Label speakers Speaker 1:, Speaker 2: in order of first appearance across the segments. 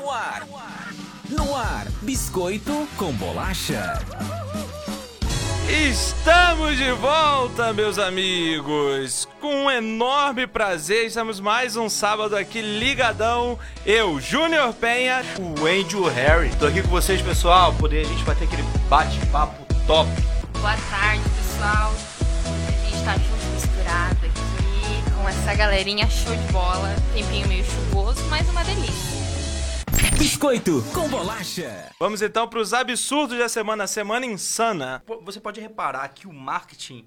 Speaker 1: No ar. No ar, biscoito com bolacha.
Speaker 2: Estamos de volta, meus amigos! Com um enorme prazer, estamos mais um sábado aqui ligadão. Eu, Júnior Penha.
Speaker 3: o Andrew Harry. Tô aqui com vocês, pessoal. Poder a gente vai ter aquele bate-papo top.
Speaker 4: Boa tarde, pessoal. A gente tá junto misturado aqui com essa galerinha show de bola. Tempinho meio chuvoso, mas uma delícia.
Speaker 1: Biscoito com bolacha.
Speaker 2: Vamos então para os absurdos da semana, semana insana.
Speaker 3: Você pode reparar que o marketing,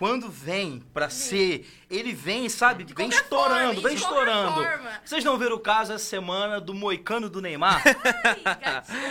Speaker 3: quando vem pra ser, ele vem, sabe, vem
Speaker 4: qualquer
Speaker 3: estourando,
Speaker 4: forma,
Speaker 3: vem
Speaker 4: de
Speaker 3: estourando.
Speaker 4: forma.
Speaker 3: Vocês não viram o caso essa semana do moicano do Neymar?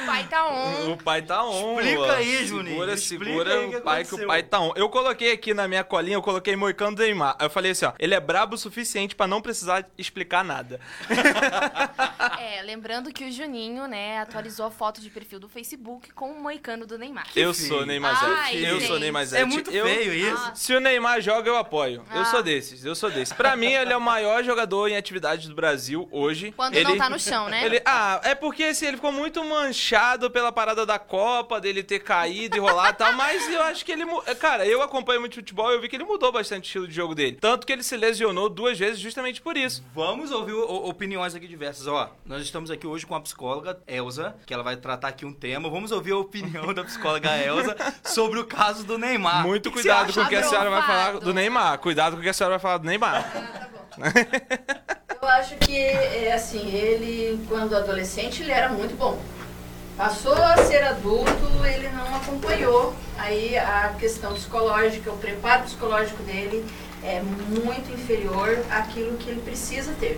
Speaker 4: O pai tá on.
Speaker 2: O pai tá on.
Speaker 3: Explica aí, Juninho,
Speaker 2: Segura,
Speaker 3: explica
Speaker 2: segura
Speaker 3: aí o que
Speaker 2: pai que o pai tá on. Eu coloquei aqui na minha colinha, eu coloquei Moicano do Neymar. Aí Eu falei assim, ó, ele é brabo o suficiente pra não precisar explicar nada.
Speaker 4: É, lembrando que o Juninho, né, atualizou a foto de perfil do Facebook com o moicano do Neymar.
Speaker 2: eu sou Neymar
Speaker 4: Ai,
Speaker 2: Zete. Eu
Speaker 4: gente.
Speaker 2: sou Neymar Zete.
Speaker 3: é muito
Speaker 2: Eu-
Speaker 3: feio isso.
Speaker 4: Ah.
Speaker 2: O Neymar joga, eu apoio. Eu
Speaker 4: Ah.
Speaker 2: sou desses, eu sou desses. Pra mim, ele é o maior jogador em atividade do Brasil hoje.
Speaker 4: Quando
Speaker 2: ele...
Speaker 4: não tá no chão, né?
Speaker 2: Ele, ah, é porque assim, ele ficou muito manchado pela parada da Copa, dele ter caído e rolado e tal, mas eu acho que ele. Cara, eu acompanho muito futebol e eu vi que ele mudou bastante o estilo de jogo dele. Tanto que ele se lesionou duas vezes justamente por isso.
Speaker 3: Vamos ouvir o- o- opiniões aqui diversas. Ó, nós estamos aqui hoje com a psicóloga Elza, que ela vai tratar aqui um tema. Vamos ouvir a opinião da psicóloga Elza sobre o caso do Neymar.
Speaker 2: muito cuidado com o que a senhora vai falar do Neymar. Cuidado com o que a senhora vai falar do Neymar.
Speaker 5: Eu acho que, é assim, ele, quando adolescente, ele era muito bom. Passou a ser adulto, ele não acompanhou. Aí a questão psicológica, o preparo psicológico dele é muito inferior àquilo que ele precisa ter.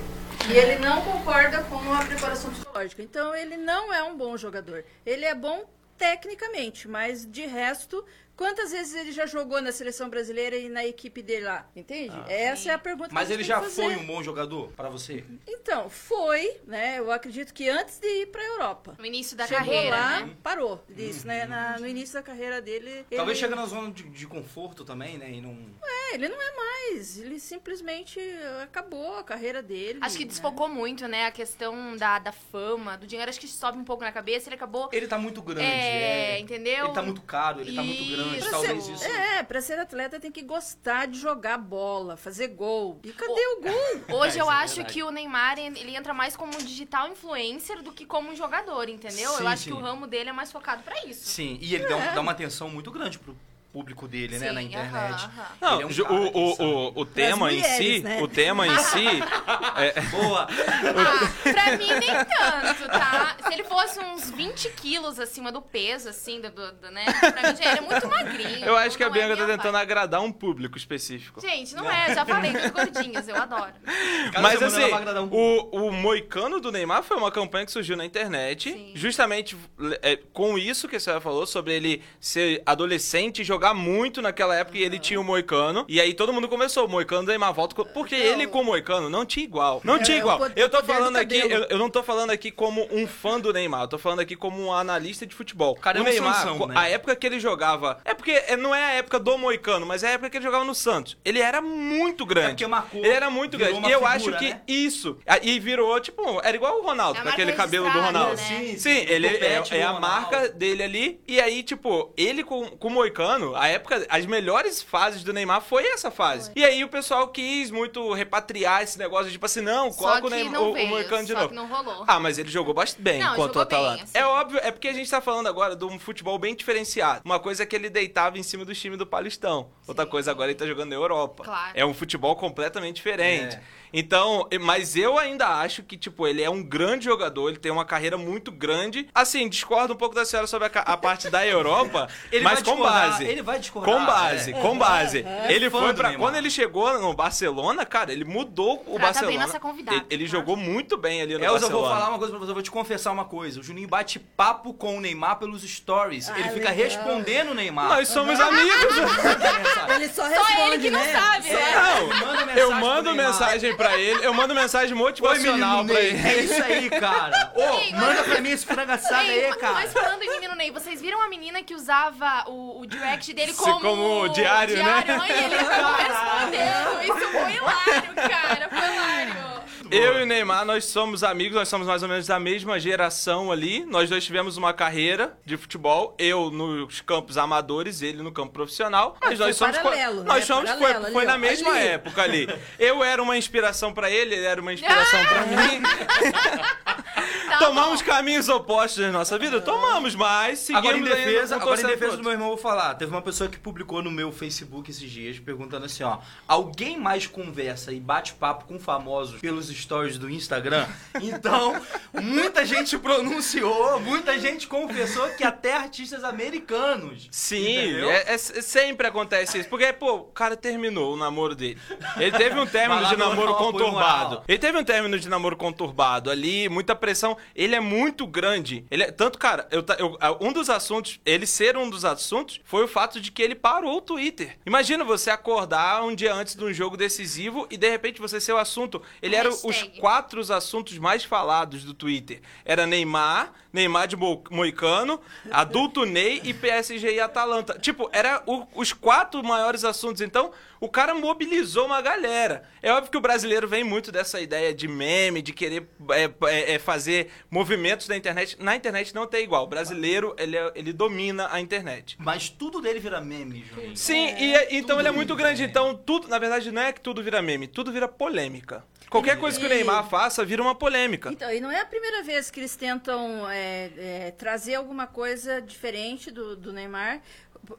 Speaker 5: E ele não concorda com a preparação psicológica. Então ele não é um bom jogador. Ele é bom tecnicamente, mas de resto, quantas vezes ele já jogou na seleção brasileira e na equipe dele lá? Entende? Essa é a pergunta que
Speaker 3: Mas
Speaker 5: a
Speaker 3: ele já
Speaker 5: que
Speaker 3: foi um bom jogador pra você?
Speaker 5: Então, foi, né? Eu acredito que antes de ir pra Europa.
Speaker 4: No início da
Speaker 5: Chegou
Speaker 4: carreira,
Speaker 5: lá,
Speaker 4: né?
Speaker 5: parou disso, né? Na- no início da carreira dele.
Speaker 3: Talvez
Speaker 5: ele,
Speaker 3: chegue na zona de, de conforto também, né? E não.
Speaker 5: É, ele não é mais. Ele simplesmente acabou a carreira dele.
Speaker 4: Acho que
Speaker 5: né?
Speaker 4: desfocou muito, né, a questão da, da fama, do dinheiro. Acho que sobe um pouco na cabeça. Ele acabou...
Speaker 3: Ele tá muito grande,
Speaker 4: É,
Speaker 3: é.
Speaker 4: entendeu?
Speaker 3: Ele tá muito caro, ele tá muito grande.
Speaker 4: Isso.
Speaker 3: Talvez
Speaker 5: Pra
Speaker 3: isso.
Speaker 5: ser, é, pra ser atleta tem que gostar de jogar bola, fazer gol. E cadê o gol?
Speaker 4: Hoje
Speaker 3: É,
Speaker 4: eu
Speaker 3: é
Speaker 4: acho
Speaker 3: verdade.
Speaker 4: que o Neymar, ele entra mais como um digital influencer do que como um jogador, entendeu?
Speaker 3: Sim,
Speaker 4: eu acho
Speaker 3: sim.
Speaker 4: que o ramo dele é mais focado pra isso.
Speaker 3: Sim, e ele dá, um- dá uma atenção muito grande pro público dele, né?
Speaker 4: Sim,
Speaker 3: Na internet.
Speaker 4: aham, aham.
Speaker 2: Não,
Speaker 3: é um
Speaker 2: o, o, o, o tema em
Speaker 5: mulheres,
Speaker 2: si,
Speaker 5: né?
Speaker 2: o tema em si, é,
Speaker 3: Boa!
Speaker 4: Ah, pra mim nem tanto, tá? Se ele fosse uns 20 quilos acima do peso, assim, do, do- do- né? Pra mim já ele é muito magrinho.
Speaker 2: eu acho que a
Speaker 4: não é
Speaker 2: Bianca tá
Speaker 4: minha
Speaker 2: tentando
Speaker 4: vibe.
Speaker 2: agradar um público específico.
Speaker 4: Gente, não é, já falei dos gordinhos, eu adoro.
Speaker 3: Cada
Speaker 2: Mas assim,
Speaker 3: um
Speaker 2: o, o Moicano do Neymar foi uma campanha que surgiu na internet,
Speaker 4: Sim.
Speaker 2: justamente é, com isso que a senhora falou, sobre ele ser adolescente e jogar muito naquela época e ele tinha o Moicano. E aí todo mundo começou, o Moicano Neymar volta. Porque ele com o Moicano não tinha igual. Não
Speaker 5: É,
Speaker 2: tinha
Speaker 5: é
Speaker 2: igual. Eu tô falando aqui, eu, eu não tô falando aqui como um fã do Neymar, eu tô falando aqui como um analista de futebol.
Speaker 3: cara é
Speaker 2: o
Speaker 3: um
Speaker 2: Neymar,
Speaker 3: Sansão,
Speaker 2: co-
Speaker 3: né?
Speaker 2: a época que ele jogava. É porque é, não é a época do Moicano, mas é a época que ele jogava no Santos. Ele era muito grande.
Speaker 3: É marcou,
Speaker 2: Ele era muito grande. E eu
Speaker 3: figura,
Speaker 2: acho que
Speaker 3: né?
Speaker 2: isso. E virou, tipo, era igual o Ronaldo,
Speaker 4: É
Speaker 2: com aquele cabelo do Ronaldo.
Speaker 4: né?
Speaker 3: Sim,
Speaker 2: Sim, ele é, é a marca dele ali. E aí, tipo, ele com, com o Moicano, a época, as melhores fases do Neymar foi essa fase. E aí o pessoal quis muito repatriar esse negócio, tipo assim, não, coloca o, Neymar, o, o Moicano de novo.
Speaker 4: que não rolou.
Speaker 2: Ah, mas ele jogou bastante bem
Speaker 4: Não,
Speaker 2: enquanto o
Speaker 4: jogou bem,
Speaker 2: Atalanta.
Speaker 4: assim.
Speaker 2: É óbvio, é porque a gente tá falando agora de um futebol bem diferenciado. Uma coisa é que ele deitava em cima do time do Paulistão. Outra coisa agora ele tá jogando na Europa.
Speaker 4: Claro.
Speaker 2: É um futebol completamente diferente.
Speaker 3: É.
Speaker 2: Então, mas eu ainda acho que, tipo, ele é um grande jogador, ele tem uma carreira muito grande. Assim, discordo um pouco da senhora sobre a, a parte da Europa, mas com
Speaker 3: discordar,
Speaker 2: base.
Speaker 3: ele vai discordar,
Speaker 2: Com base,
Speaker 3: é.
Speaker 2: com base. Ele
Speaker 3: Fã
Speaker 2: foi.
Speaker 3: Neymar.
Speaker 2: Quando ele chegou no Barcelona, cara, ele mudou o
Speaker 4: Trata
Speaker 2: Barcelona.
Speaker 4: bem nossa convidada,
Speaker 2: Ele, ele
Speaker 4: tá?
Speaker 2: jogou muito bem ali no
Speaker 3: Elza, eu
Speaker 2: Barcelona.
Speaker 3: vou falar uma coisa pra você, eu vou te confessar uma coisa. O Juninho bate papo com o Neymar pelos stories.
Speaker 5: Ah,
Speaker 3: ele fica
Speaker 5: legal.
Speaker 3: respondendo o Neymar.
Speaker 2: Nós somos amigos.
Speaker 5: Ele só
Speaker 4: Só
Speaker 5: responde,
Speaker 4: ele que não
Speaker 5: né?
Speaker 4: sabe,
Speaker 3: É,
Speaker 4: né?
Speaker 2: Não,
Speaker 3: ele
Speaker 2: eu mando mensagem pra ele, eu mando mensagem motivacional
Speaker 3: Ney.
Speaker 2: ele.
Speaker 3: É isso aí, cara. Ô, manda pra mim esse frango assado
Speaker 4: Ei,
Speaker 3: aí, cara.
Speaker 4: Mas falando em menino Ney, vocês viram a menina que usava o, o direct dele
Speaker 2: Se-
Speaker 4: como...
Speaker 2: como diário, né?
Speaker 4: Ai, ele acabou respondendo. Isso foi hilário, cara. Foi hilário.
Speaker 2: Eu e o Neymar, nós somos amigos, nós somos mais ou menos da mesma geração ali. Nós dois tivemos uma carreira de futebol, eu nos campos amadores, ele no campo profissional. Mas,
Speaker 5: Mas
Speaker 2: nós
Speaker 5: foi
Speaker 2: somos.
Speaker 5: paralelo, né?
Speaker 2: Nós somos. Foi,
Speaker 5: Paralelo
Speaker 2: foi
Speaker 5: ali,
Speaker 2: na
Speaker 5: ó,
Speaker 2: mesma
Speaker 5: ali.
Speaker 2: época ali. Eu era uma inspiração pra ele, ele era uma inspiração pra mim.
Speaker 4: Tá
Speaker 2: Tomamos
Speaker 4: bom.
Speaker 2: caminhos opostos na nossa vida? Tomamos, mas seguimos
Speaker 3: Agora em defesa, agora em defesa do meu irmão, vou falar. Teve uma pessoa que publicou no meu Facebook esses dias, perguntando assim, ó. Alguém mais conversa e bate papo com famosos pelos stories do Instagram? Então, muita gente pronunciou, muita gente confessou que até artistas americanos.
Speaker 2: Sim, é, é- sempre acontece isso. Porque, pô, o cara terminou o namoro dele. Ele teve um término de namoro conturbado. Ele teve um término de namoro conturbado ali, muita pressão. Ele é muito grande. Ele é, tanto, cara, eu, eu- um dos assuntos, ele ser um dos assuntos, foi o fato de que ele parou o Twitter. Imagina você acordar um dia antes de um jogo decisivo e de repente você ser o assunto. Ele era os quatro assuntos mais falados do Twitter. Era Neymar, Neymar de Mo- Moicano, Adulto Ney e PSG e Atalanta. Tipo, era o- os quatro maiores assuntos. Então, o cara mobilizou uma galera. É óbvio que o brasileiro vem muito dessa ideia de meme, de querer é, é, é, fazer movimentos na internet. Na internet não tem igual. O brasileiro, ele, é- ele domina a internet.
Speaker 3: Mas tudo dele vira meme, Juninho.
Speaker 2: Sim, e é- então ele é muito grande. Então, tudo, na verdade, não é que tudo vira meme, tudo vira polêmica. Qualquer coisa que o Neymar faça vira uma polêmica.
Speaker 5: Então, e não é a primeira vez que eles tentam é, é, trazer alguma coisa diferente do, do Neymar.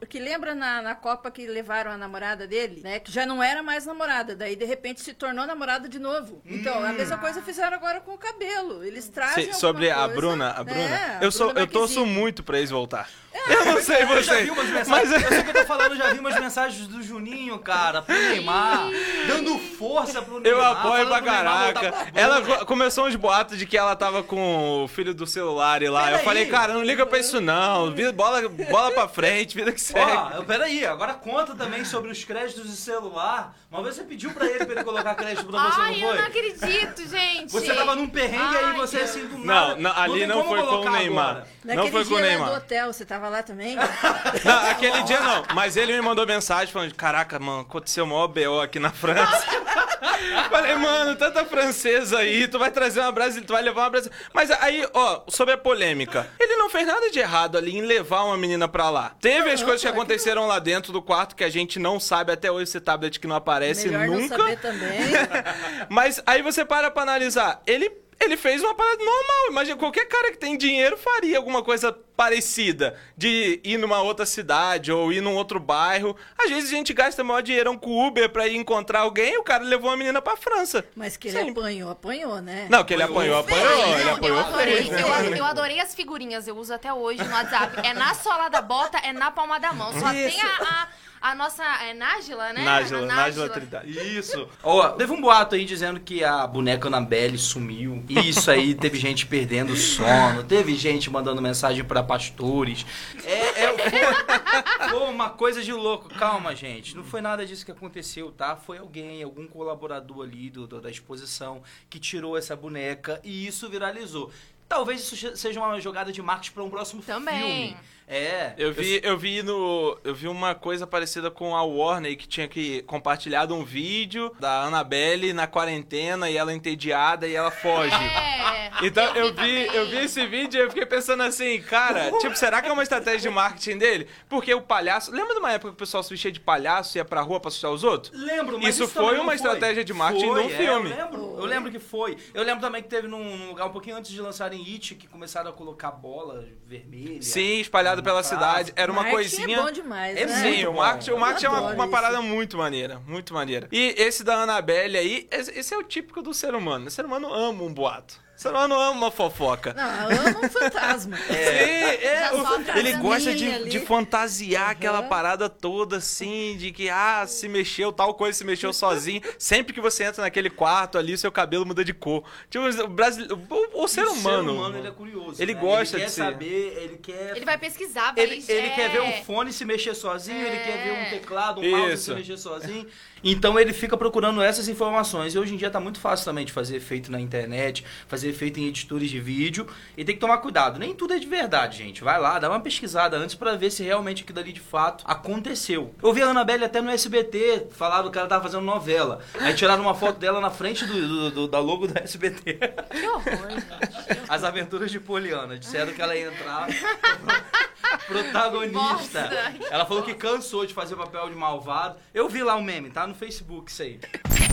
Speaker 5: Que lembra na, na Copa que levaram a namorada dele, né? Que já não era mais namorada, daí de repente se tornou namorada de novo. Então, a mesma coisa fizeram agora com o cabelo. Eles trazem.
Speaker 2: Sobre a
Speaker 5: coisa,
Speaker 2: Bruna, a
Speaker 5: né?
Speaker 2: Bruna,
Speaker 5: A
Speaker 2: eu sou,
Speaker 5: Bruna
Speaker 2: eu torço muito pra eles voltar. Eu não sei
Speaker 3: Eu já
Speaker 2: você,
Speaker 3: vi umas mensagens,
Speaker 2: mas
Speaker 3: eu sei o que eu tô falando, eu já vi umas mensagens do Juninho, cara, pro Neymar, dando força pro Neymar.
Speaker 2: eu apoio pra caraca.
Speaker 3: pra
Speaker 2: Ela co- começou uns boatos de que ela tava com o filho do celular e lá. Eu
Speaker 3: Peraí.
Speaker 2: falei, cara, não liga pra isso não. Bola, bola pra frente, vida que segue.
Speaker 3: Ó, peraí, agora conta também sobre os créditos de celular. Uma vez você pediu pra ele pra ele colocar crédito pra você,
Speaker 4: Ai,
Speaker 3: não
Speaker 4: eu
Speaker 3: foi?
Speaker 4: não acredito, gente.
Speaker 3: Você tava num perrengue
Speaker 4: Ai,
Speaker 3: aí, você assim do
Speaker 2: Não,
Speaker 3: nada.
Speaker 2: não, ali
Speaker 3: tem
Speaker 2: não
Speaker 3: como
Speaker 2: foi com o Neymar.
Speaker 3: agora.
Speaker 2: Não
Speaker 5: Naquele
Speaker 2: foi com o Neymar.
Speaker 5: do hotel, você tava lá também?
Speaker 2: Não, aquele dia não. Mas ele me mandou mensagem falando: Caraca, mano, aconteceu o maior BO aqui na França. Falei, mano, tanta francesa aí, tu vai trazer uma brasileira, tu vai levar uma brasileira. Mas aí, ó, sobre a polêmica. Ele não fez nada de errado ali em levar uma menina pra lá. Teve as
Speaker 5: Não,
Speaker 2: coisas que
Speaker 5: claro que
Speaker 2: aconteceram lá dentro do quarto que a gente não sabe até hoje, esse tablet que não aparece
Speaker 5: Melhor não
Speaker 2: nunca.
Speaker 5: saber também.
Speaker 2: Mas aí você para pra analisar. Ele, ele fez uma parada normal. Imagina, qualquer cara que tem dinheiro faria alguma coisa parecida. De ir numa outra cidade ou ir num outro bairro. Às vezes a gente gasta maior dinheirão com o Uber pra ir encontrar alguém e o cara levou uma menina pra França.
Speaker 5: Mas que ele
Speaker 2: Sim.
Speaker 5: apanhou, apanhou, né?
Speaker 2: Não, que ele apanhou, apanhou.
Speaker 4: Não,
Speaker 2: Ele
Speaker 4: eu
Speaker 2: apanhou.
Speaker 4: adorei,
Speaker 2: fez, né?
Speaker 4: eu, eu adorei as figurinhas, eu uso até hoje no WhatsApp. É na sola da bota, é na palma da mão. Só tem a, a, a nossa é Nájila, né?
Speaker 2: Nájila,
Speaker 4: A
Speaker 2: Nájila Trindade.
Speaker 3: Isso. Ó, teve um boato aí dizendo que a boneca Annabelle sumiu. Isso aí, teve gente perdendo o sono, teve gente mandando mensagem pra pastores. É, é foi, foi uma coisa de louco. Calma, gente. Não foi nada disso que aconteceu, tá? Foi alguém, algum colaborador ali do, do- da exposição que tirou essa boneca e isso viralizou. Talvez isso seja uma jogada de marketing pra um próximo
Speaker 4: Também.
Speaker 3: filme. É.
Speaker 2: Eu vi, eu vi no. Eu vi uma coisa parecida com a Warner que tinha que compartilhado um vídeo da Annabelle na quarentena e ela entediada e ela foge.
Speaker 4: É,
Speaker 2: Então eu vi, eu vi esse vídeo e eu fiquei pensando assim, cara, tipo, será que é uma estratégia de marketing dele? Porque o palhaço. Lembra de uma época que o pessoal se vestia de palhaço e ia pra rua pra assustar os outros?
Speaker 3: Lembro, mas
Speaker 2: Isso
Speaker 3: isso,
Speaker 2: foi uma estratégia de marketing
Speaker 3: Foi,
Speaker 2: de um
Speaker 3: é,
Speaker 2: filme.
Speaker 3: eu lembro, eu lembro que foi. Eu lembro também que teve num, num lugar um pouquinho antes de lançarem It, que começaram a colocar bola vermelha.
Speaker 2: Sim, espalhado pela cidade. Era uma
Speaker 5: Marketing
Speaker 2: coisinha.
Speaker 5: é bom demais,
Speaker 3: É
Speaker 5: né?
Speaker 2: Sim,
Speaker 3: muito
Speaker 2: o marketing, o marketing é uma, uma
Speaker 5: isso.
Speaker 2: parada muito maneira, muito maneira. E esse da Annabelle aí, esse é o típico do ser humano. O ser humano ama um boato. O ser humano ama uma fofoca.
Speaker 5: Não, ama um fantasma.
Speaker 2: É,
Speaker 4: Já
Speaker 2: o- ele gosta de, de fantasiar aquela
Speaker 5: Aham.
Speaker 2: parada toda assim, de que, ah, se mexeu, tal coisa se mexeu sozinho. Sempre que você entra naquele quarto ali, seu cabelo muda de cor. Tipo, o, brasile... o, o ser humano.
Speaker 3: O ser humano, ele é curioso.
Speaker 2: Ele
Speaker 3: né?
Speaker 2: gosta
Speaker 3: ele
Speaker 2: de
Speaker 3: quer
Speaker 2: ser.
Speaker 3: saber, ele quer...
Speaker 4: Ele vai pesquisar, vai
Speaker 3: Ele, ele
Speaker 4: é.
Speaker 3: quer ver um fone se mexer sozinho, ele quer ver um
Speaker 4: É.
Speaker 3: teclado, um mouse
Speaker 2: Isso.
Speaker 3: se mexer sozinho. Então ele fica procurando essas informações. E hoje em dia tá muito fácil também de fazer efeito na internet, fazer ser feito em editores de vídeo e tem que tomar cuidado. Nem tudo é de verdade, gente. Vai lá, dá uma pesquisada antes para ver se realmente aquilo ali de fato aconteceu. Eu vi a Annabelle até no SBT, falaram que ela tava fazendo novela. Aí tiraram uma foto dela na frente do, do, do da logo do SBT.
Speaker 4: Que horror, gente.
Speaker 3: As aventuras de Poliana. Disseram que ela ia entrar protagonista.
Speaker 4: Nossa.
Speaker 3: Ela falou que cansou de fazer papel de malvado. Eu vi lá o meme, tá no Facebook isso aí.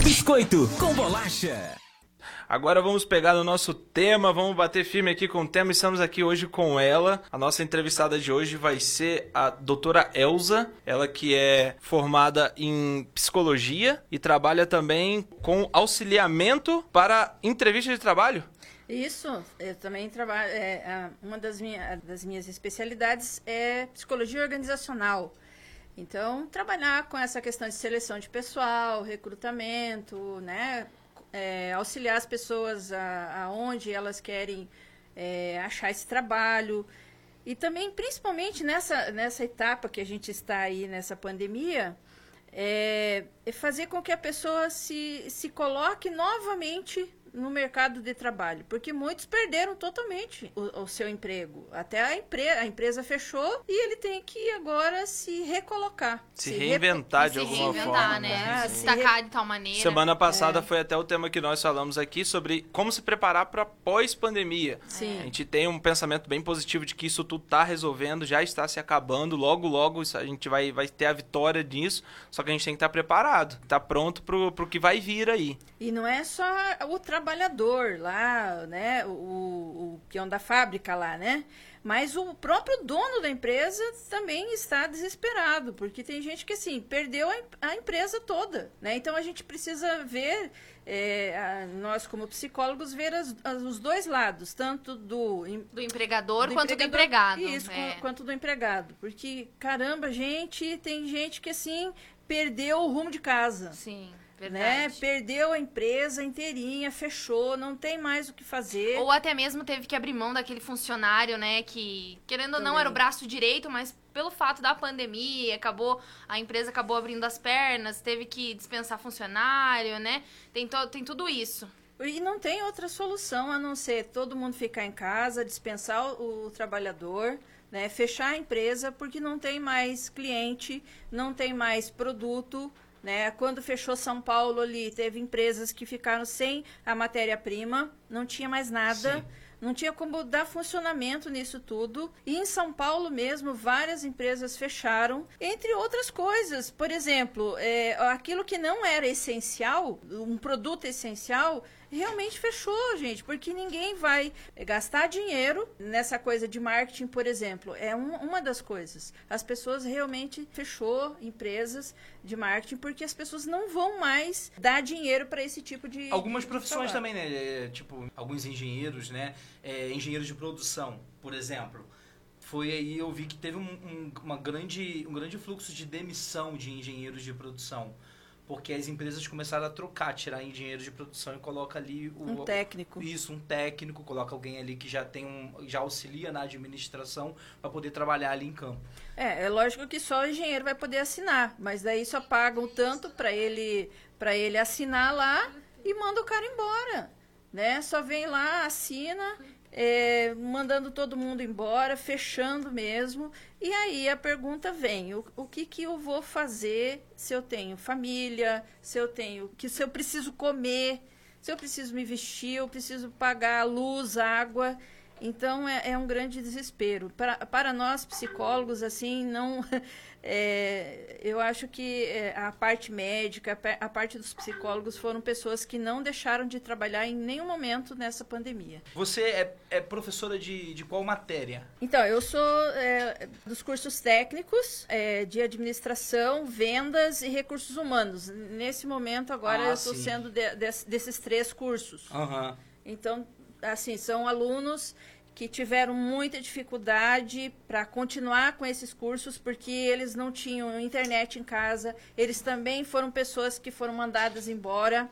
Speaker 1: Biscoito com bolacha.
Speaker 2: Agora vamos pegar no nosso tema, vamos bater firme aqui com o tema. Estamos aqui hoje com ela. A nossa entrevistada de hoje vai ser a doutora Elza, ela que é formada em psicologia e trabalha também com auxiliamento para entrevista de trabalho.
Speaker 5: Isso, eu também trabalho. é, uma das, minha, das minhas especialidades é psicologia organizacional. Então, trabalhar com essa questão de seleção de pessoal, recrutamento, né? é, auxiliar as pessoas aonde elas querem é, achar esse trabalho. E também, principalmente nessa, nessa etapa que a gente está aí, nessa pandemia, é, é fazer com que a pessoa se, se coloque novamente no mercado de trabalho, porque muitos perderam totalmente o, o seu emprego. Até a, empre a empresa fechou e ele tem que agora se recolocar.
Speaker 2: Se
Speaker 5: repo-
Speaker 2: reinventar de
Speaker 4: se
Speaker 2: alguma
Speaker 4: reinventar,
Speaker 2: forma.
Speaker 4: né?
Speaker 5: Ah,
Speaker 4: se
Speaker 5: se
Speaker 4: destacar de tal maneira.
Speaker 2: Semana passada foi até o tema que nós falamos aqui sobre como se preparar para pós-pandemia.
Speaker 5: Sim.
Speaker 2: A gente tem um pensamento bem positivo de que isso tudo está resolvendo, já está se acabando, logo, logo a gente vai, vai ter a vitória disso, só que a gente tem que estar preparado, estar pronto pro, o que vai vir aí.
Speaker 5: E não é só o trabalhador lá, né? O, o peão da fábrica lá, né? Mas o próprio dono da empresa também está desesperado, porque tem gente que, assim, perdeu a, a empresa toda, né? Então, a gente precisa ver, é, a- nós como psicólogos, ver as- as- os dois lados, tanto do, em-
Speaker 4: Do empregador
Speaker 5: do
Speaker 4: quanto do
Speaker 5: empregador-
Speaker 4: empregado.
Speaker 5: Isso,
Speaker 4: é.
Speaker 5: qu- quanto do empregado. Porque, caramba, gente, tem gente que, assim, perdeu o rumo de casa
Speaker 4: Sim,
Speaker 5: né?
Speaker 4: verdade.
Speaker 5: Perdeu a empresa inteirinha, fechou, não tem mais o que fazer.
Speaker 4: Ou até mesmo teve que abrir mão daquele funcionário, né? Que, querendo ou não,
Speaker 5: Também.
Speaker 4: era o braço direito, mas pelo fato da pandemia, acabou, a empresa acabou abrindo as pernas, teve que dispensar funcionário, né? Tem, to- tem tudo isso.
Speaker 5: E não tem outra solução a não ser todo mundo ficar em casa, dispensar o, o trabalhador, né? Fechar a empresa porque não tem mais cliente, não tem mais produto. Né? Quando fechou São Paulo ali, teve empresas que ficaram sem a matéria-prima, não tinha mais nada.
Speaker 3: Sim.
Speaker 5: Não tinha como dar funcionamento nisso tudo. E em São Paulo mesmo, várias empresas fecharam, entre outras coisas. Por exemplo, é, aquilo que não era essencial, um produto essencial, realmente fechou, gente, porque ninguém vai gastar dinheiro nessa coisa de marketing, por exemplo. É um- uma das coisas. As pessoas realmente fechou empresas de marketing porque as pessoas não vão mais dar dinheiro para esse tipo de
Speaker 3: Algumas
Speaker 5: de
Speaker 3: profissões
Speaker 5: trabalho.
Speaker 3: também, né? É, Tipo, alguns engenheiros, né? É, engenheiros de produção, por exemplo. Foi aí eu vi que teve um, um- uma grande, um grande fluxo de demissão de engenheiros de produção. Porque as empresas começaram a trocar, tirar engenheiros de produção e coloca ali o,
Speaker 5: Um técnico.
Speaker 3: Isso, um técnico, coloca alguém ali que já tem um. já auxilia na administração para poder trabalhar ali em campo.
Speaker 5: É, é lógico que só o engenheiro vai poder assinar, mas daí só pagam tanto para ele para ele assinar lá e manda o cara embora, né? Só vem lá, assina, é, mandando todo mundo embora, fechando mesmo. E aí a pergunta vem: o, o que que eu vou fazer se eu tenho família, se eu tenho que se eu preciso comer, se eu preciso me vestir, eu preciso pagar luz, água. Então é, é um grande desespero. Para, para nós psicólogos, assim, não. é, eu acho que é, a parte médica, a pa- a parte dos psicólogos foram pessoas que não deixaram de trabalhar em nenhum momento nessa pandemia.
Speaker 3: Você é, é professora de, de qual matéria?
Speaker 5: Então, eu sou é, dos cursos técnicos é, de administração, vendas e recursos humanos. Nesse momento, agora,
Speaker 3: Ah,
Speaker 5: eu estou sendo de- des- desses três cursos.
Speaker 3: Aham.
Speaker 5: Então, assim, são alunos que tiveram muita dificuldade para continuar com esses cursos porque eles não tinham internet em casa. Eles também foram pessoas que foram mandadas embora.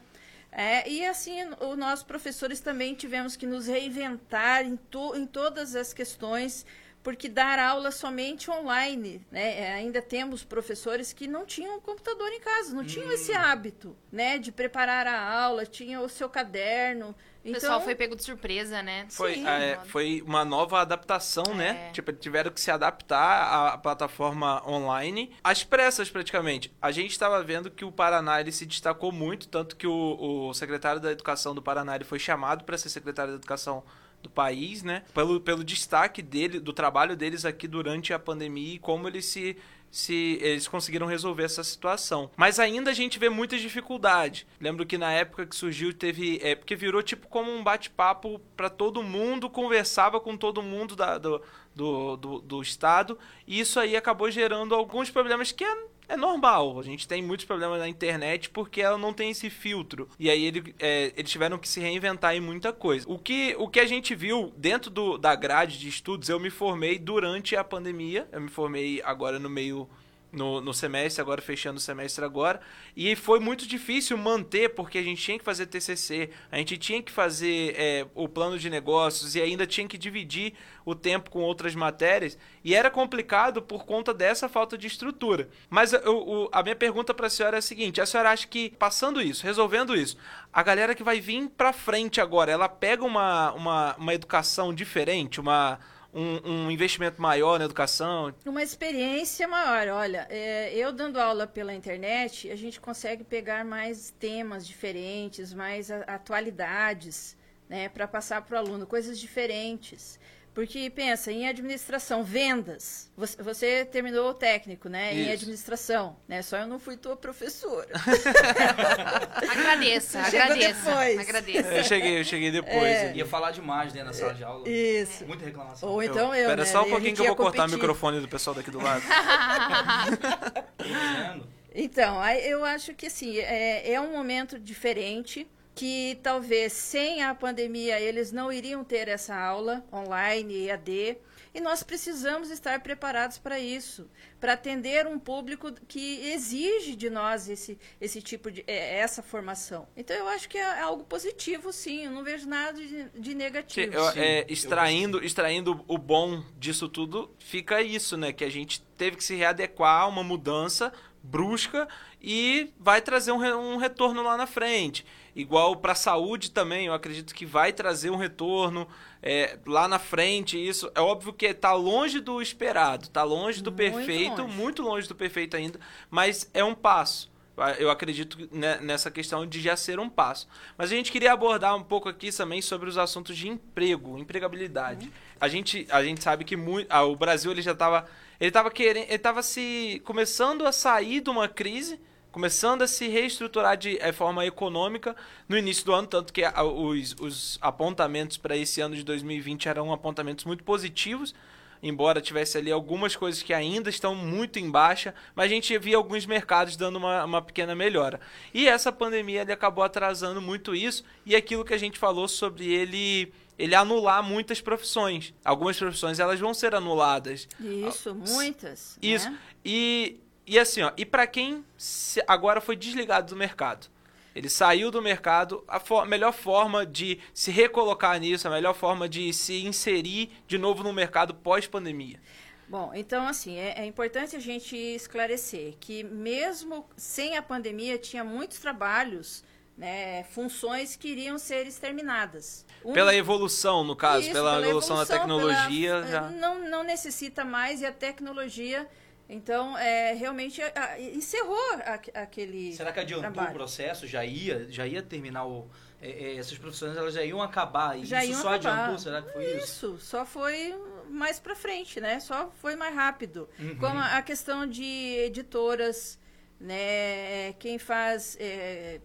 Speaker 5: É, e assim, o, nós professores também tivemos que nos reinventar em, to, em todas as questões, porque dar aula somente online, né? É, ainda temos professores que não tinham computador em casa, não tinham esse hábito, né? De preparar a aula, tinha o seu caderno.
Speaker 4: O pessoal foi pego de surpresa, né?
Speaker 2: Foi,
Speaker 5: Sim.
Speaker 2: é, foi uma nova adaptação, né?
Speaker 4: É.
Speaker 2: Tipo, tiveram que se adaptar à plataforma online às pressas, praticamente. A gente estava vendo que o Paraná ele se destacou muito, tanto que o, o secretário da Educação do Paraná ele foi chamado para ser secretário da Educação do país, né? Pelo, pelo destaque dele, do trabalho deles aqui durante a pandemia e como eles se se eles conseguiram resolver essa situação. Mas ainda a gente vê muitas dificuldades. Lembro que na época que surgiu teve, é porque virou tipo como um bate-papo para todo mundo, conversava com todo mundo da, do, do, do, do estado, e isso aí acabou gerando alguns problemas que é é normal, a gente tem muitos problemas na internet porque ela não tem esse filtro. E aí ele, é, eles tiveram que se reinventar em muita coisa. O que, o que a gente viu dentro do, da grade de estudos, eu me formei durante a pandemia. Eu me formei agora no meio no, no semestre, agora fechando o semestre agora. E foi muito difícil manter, porque a gente tinha que fazer TCC, a gente tinha que fazer é, o plano de negócios e ainda tinha que dividir o tempo com outras matérias. E era complicado por conta dessa falta de estrutura. Mas eu, o- a minha pergunta para a senhora é a seguinte: a senhora acha que passando isso, resolvendo isso, a galera que vai vir para frente agora, ela pega uma, uma, uma educação diferente, uma. Um, um investimento maior na educação,
Speaker 5: Uma experiência maior. Olha, é, eu dando aula pela internet, a gente consegue pegar mais temas diferentes, mais a- atualidades, né, para passar para o aluno, coisas diferentes. Porque pensa em administração, vendas. Você, você terminou o técnico, né? Em
Speaker 2: Isso.
Speaker 5: administração, né? Só eu não fui tua professora.
Speaker 4: Agradeça, agradeça.
Speaker 5: depois.
Speaker 4: Agradeça.
Speaker 2: Eu cheguei, eu cheguei depois.
Speaker 5: É.
Speaker 3: Ia falar demais dentro da sala de aula.
Speaker 5: Isso.
Speaker 3: Muita reclamação.
Speaker 5: Ou então eu,
Speaker 2: Pera
Speaker 5: né?
Speaker 2: só um pouquinho que eu vou cortar o microfone do pessoal daqui do lado.
Speaker 5: Então, eu acho que assim, é, é um momento diferente que talvez sem a pandemia eles não iriam ter essa aula online, EAD, e nós precisamos estar preparados para isso, para atender um público que exige de nós esse, esse tipo de é, essa formação. Então eu acho que é algo positivo, sim, eu não vejo nada de, de negativo.
Speaker 2: eu- é, extraindo, extraindo o bom disso tudo, fica isso, né? Que a gente teve que se readequar a uma mudança brusca e vai trazer um, um retorno lá na frente. Igual para a saúde também, eu acredito que vai trazer um retorno é, lá na frente. Isso é óbvio que está longe do esperado, está longe do
Speaker 5: Muito
Speaker 2: perfeito,
Speaker 5: longe.
Speaker 2: muito longe do perfeito ainda, mas é um passo. Eu acredito ne- nessa questão de já ser um passo. Mas a gente queria abordar um pouco aqui também sobre os assuntos de emprego, empregabilidade. A, gente, a gente sabe que muito, ah, o Brasil ele já estava ele estava querendo, ele estava se começando a sair de uma crise, começando a se reestruturar de eh, forma econômica no início do ano, tanto que os, os apontamentos para esse ano de 2020 eram apontamentos muito positivos embora tivesse ali algumas coisas que ainda estão muito em baixa, mas a gente via alguns mercados dando uma, uma pequena melhora. E essa pandemia ele acabou atrasando muito isso e aquilo que a gente falou sobre ele ele anular muitas profissões. Algumas profissões elas vão ser anuladas.
Speaker 5: Isso, muitas.
Speaker 2: Isso.
Speaker 5: né?
Speaker 2: E, e assim, ó, e para quem se- agora foi desligado do mercado? Ele saiu do mercado, a fo- melhor forma de se recolocar nisso, a melhor forma de se inserir de novo no mercado pós-pandemia.
Speaker 5: Bom, então assim, é, é importante a gente esclarecer que mesmo sem a pandemia tinha muitos trabalhos, né, funções que iriam ser exterminadas. Um-
Speaker 2: Pela evolução, no caso,
Speaker 5: Isso,
Speaker 2: pela, evolução, da tecnologia.
Speaker 5: pela-
Speaker 2: já...
Speaker 5: não, não necessita mais e a tecnologia, então, é, realmente a- a- encerrou a- aquele
Speaker 3: Será que adiantou
Speaker 5: trabalho.
Speaker 3: o processo? Já ia, já ia terminar o. é, é, essas profissões elas já iam acabar. E
Speaker 5: Já
Speaker 3: isso só
Speaker 5: acabar.
Speaker 3: adiantou? Será que foi isso?
Speaker 5: Isso, só foi mais pra frente, né? Só foi mais rápido.
Speaker 3: Uhum.
Speaker 5: Como a questão de editoras, né? Quem faz. é,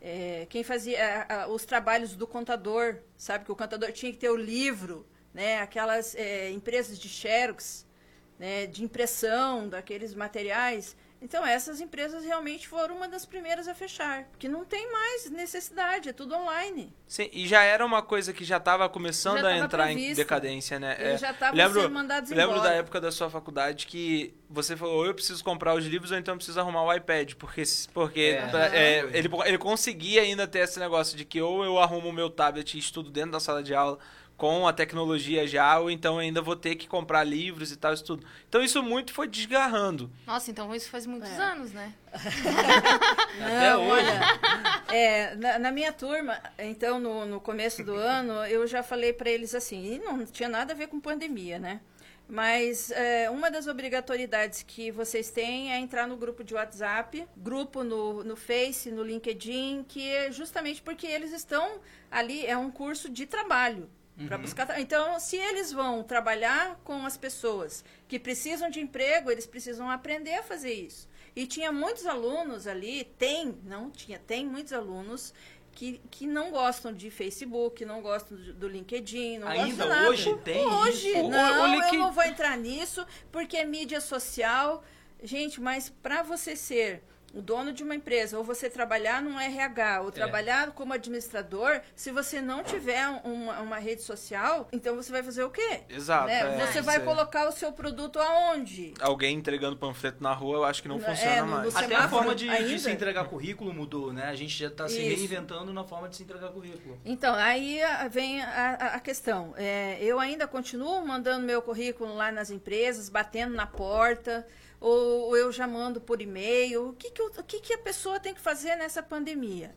Speaker 5: é, quem fazia os trabalhos do contador, sabe? Que o contador tinha que ter o livro, né? Aquelas é, empresas de xerox, né? De impressão daqueles materiais. Então, essas empresas realmente foram uma das primeiras a fechar. Porque não tem mais necessidade, é tudo online.
Speaker 2: Sim, e já era uma coisa que já estava começando
Speaker 5: Já
Speaker 2: a entrar em decadência, né?
Speaker 5: Eles
Speaker 2: É,
Speaker 5: já estavam
Speaker 2: lembro,
Speaker 5: sendo mandados
Speaker 2: lembro
Speaker 5: embora.
Speaker 2: da época da sua faculdade que você falou, ou eu preciso comprar os livros ou então eu preciso arrumar o iPad, porque, porque
Speaker 3: É.
Speaker 2: pra- é, ele, ele conseguia ainda ter esse negócio de que ou eu arrumo o meu tablet e estudo dentro da sala de aula com a tecnologia já, ou então ainda vou ter que comprar livros e tal, isso tudo. Então isso muito foi desgarrando.
Speaker 4: Nossa, então isso faz muitos
Speaker 5: É.
Speaker 4: anos, né?
Speaker 3: Até
Speaker 5: Não,
Speaker 3: hoje.
Speaker 5: olha, é, na, na minha turma, então, no, no começo do ano, eu já falei para eles assim, e não tinha nada a ver com pandemia, né? Mas é, uma das obrigatoriedades que vocês têm é entrar no grupo de WhatsApp, grupo no, no Face, no LinkedIn, que é justamente porque eles estão ali, é um curso de trabalho. Para buscar então se eles vão trabalhar com as pessoas que precisam de emprego eles precisam aprender a fazer isso e tinha muitos alunos ali, tem, não tinha, tem muitos alunos que, que não gostam de Facebook, não gostam do, LinkedIn, não
Speaker 3: Ainda
Speaker 5: gostam de nada.
Speaker 3: hoje tem
Speaker 5: Hoje,
Speaker 3: isso?
Speaker 5: Não, eu não vou entrar nisso, porque é mídia social. Gente, mas para você ser o dono de uma empresa, ou você trabalhar num RH,
Speaker 3: É.
Speaker 5: ou trabalhar como administrador, se você não tiver uma, uma rede social, então você vai fazer o quê?
Speaker 2: Exato.
Speaker 5: Né?
Speaker 2: é,
Speaker 5: você
Speaker 2: isso
Speaker 5: vai
Speaker 2: é.
Speaker 5: colocar o seu produto aonde?
Speaker 2: Alguém entregando panfleto na rua, eu acho que não
Speaker 5: É,
Speaker 2: funciona
Speaker 5: no-
Speaker 2: mais.
Speaker 3: Até a forma de, de se entregar currículo mudou, né? A gente já está se
Speaker 5: Isso.
Speaker 3: reinventando na forma de se entregar currículo.
Speaker 5: Então, aí vem a, a- a questão. É, eu ainda continuo mandando meu currículo lá nas empresas, batendo na porta, ou, eu já mando por e-mail. O que, que, eu- o que, que a pessoa tem que fazer nessa pandemia?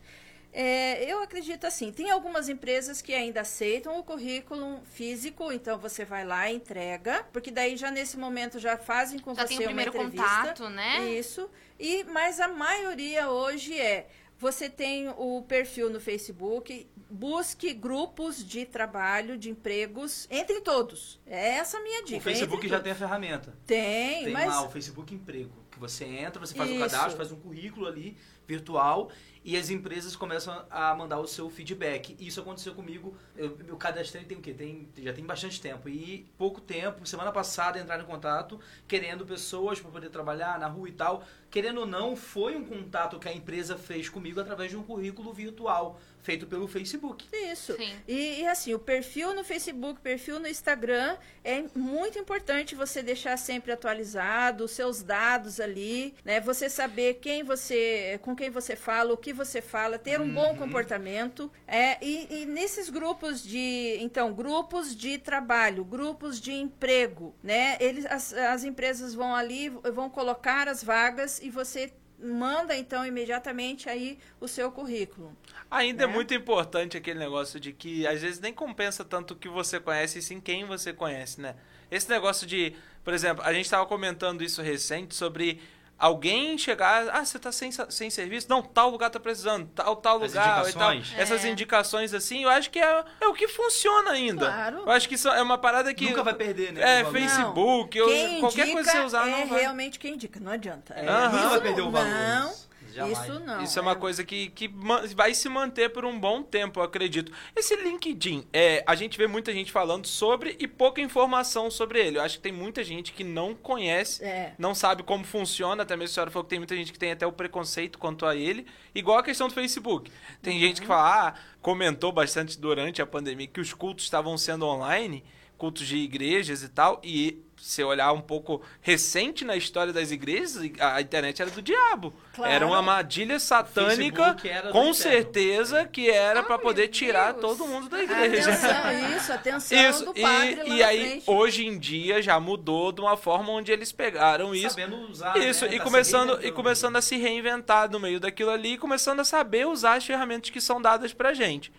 Speaker 5: É, eu acredito assim, tem algumas empresas que ainda aceitam o currículo físico, então você vai lá entrega, porque daí já nesse momento já fazem com
Speaker 4: Já
Speaker 5: você
Speaker 4: tem o primeiro
Speaker 5: uma entrevista.
Speaker 4: contato, né?
Speaker 5: Isso. E mas a maioria hoje é você tem o perfil no Facebook, busque grupos de trabalho, de empregos, entre todos. É essa a minha dica.
Speaker 3: o Facebook já
Speaker 5: todos.
Speaker 3: tem a ferramenta.
Speaker 5: Tem,
Speaker 3: Tem
Speaker 5: mas
Speaker 3: lá o Facebook Emprego, que você entra, você faz um cadastro, faz um currículo ali virtual e as empresas começam a mandar o seu feedback. Isso aconteceu comigo. Eu, eu cadastrei tem o quê? Tem, já tem bastante tempo. E pouco tempo, semana passada, entraram em contato querendo pessoas para poder trabalhar na rua e tal. Querendo ou não, foi um contato que a empresa fez comigo através de um currículo virtual feito pelo Facebook.
Speaker 5: Isso.
Speaker 4: Sim.
Speaker 5: E, e, assim, o perfil no Facebook, perfil no Instagram, é muito importante você deixar sempre atualizado, os seus dados ali, né? Você saber quem você, com quem você fala, o que você fala, ter um bom comportamento. É, e, e nesses grupos de, então, grupos de trabalho, grupos de emprego, né? Eles, as, as empresas vão ali, vão colocar as vagas e você manda então imediatamente aí o seu currículo.
Speaker 2: Ainda é
Speaker 5: né?
Speaker 2: muito importante aquele negócio de que às vezes nem compensa tanto o que você conhece, e sim quem você conhece, né? Esse negócio de, por exemplo, a gente estava comentando isso recente sobre alguém chegar, ah, você tá sem, sem serviço? Não, tal lugar tá precisando, tal, tal
Speaker 3: As
Speaker 2: lugar e tal.
Speaker 3: indicações.
Speaker 2: Essas
Speaker 5: É.
Speaker 2: indicações assim, eu acho que é, é o que funciona ainda.
Speaker 5: Claro.
Speaker 2: Eu acho que isso é uma parada que
Speaker 3: Nunca vai perder, né?
Speaker 2: É. Facebook, eu-
Speaker 5: Quem
Speaker 2: qualquer coisa que você
Speaker 5: indica
Speaker 2: usar
Speaker 5: é
Speaker 2: não vai.
Speaker 5: realmente quem indica, não adianta.
Speaker 3: É. Nunca vai perder o valor.
Speaker 5: Não,
Speaker 3: isso. Jamais.
Speaker 5: isso não.
Speaker 2: Isso é uma coisa que, que vai se manter por um bom tempo, eu acredito. Esse LinkedIn, é, a gente vê muita gente falando sobre e pouca informação sobre ele. Eu acho que tem muita gente que não conhece,
Speaker 5: É.
Speaker 2: não sabe como funciona. Até mesmo a senhora falou que tem muita gente que tem até o preconceito quanto a ele. Igual a questão do Facebook. Tem gente que fala, ah, comentou bastante durante a pandemia que os cultos estavam sendo online, cultos de igrejas e tal, e se olhar um pouco recente na história das igrejas, a internet era do diabo.
Speaker 5: Claro.
Speaker 2: Era uma armadilha satânica, com
Speaker 3: inferno.
Speaker 2: certeza que era para poder
Speaker 4: meu
Speaker 2: tirar
Speaker 4: Deus.
Speaker 2: todo mundo da igreja.
Speaker 5: Atenção, isso, atenção
Speaker 2: Isso,
Speaker 5: do padre
Speaker 2: e, e aí
Speaker 5: frente.
Speaker 2: hoje em dia já mudou de uma forma onde eles pegaram isso.
Speaker 3: Sabendo usar,
Speaker 2: Isso,
Speaker 3: né?
Speaker 2: e
Speaker 3: Tá
Speaker 2: começando, e começando a se reinventar no meio daquilo ali e começando a saber usar as ferramentas que são dadas pra gente.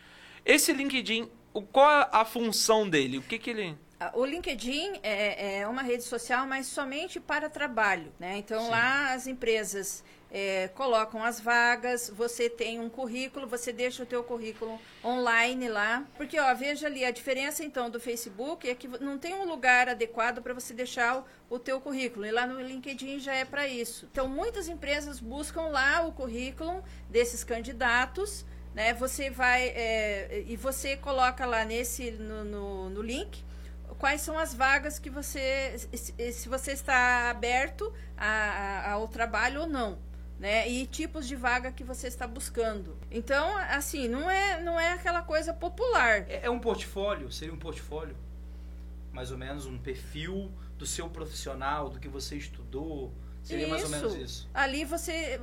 Speaker 2: Esse LinkedIn, o, qual a, a função dele? O que que ele...
Speaker 5: O LinkedIn é, é uma rede social, mas somente para trabalho, né? Então lá as empresas é, colocam as vagas, você tem um currículo, você deixa o teu currículo online lá, porque ó, veja ali a diferença então do Facebook é que não tem um lugar adequado para você deixar o, o teu currículo e lá no LinkedIn já é para isso. Então muitas empresas buscam lá o currículo desses candidatos né? Você vai é, e você coloca lá nesse no, no, no link quais são as vagas que você se, você está aberto a, a- ao trabalho ou não. Né? E tipos de vaga que você está buscando. Então, assim, não é, não é aquela coisa popular.
Speaker 3: É, é um portfólio? Seria um portfólio? Mais ou menos um perfil do seu profissional, do que você estudou? Seria mais ou menos isso.
Speaker 5: Ali você eh,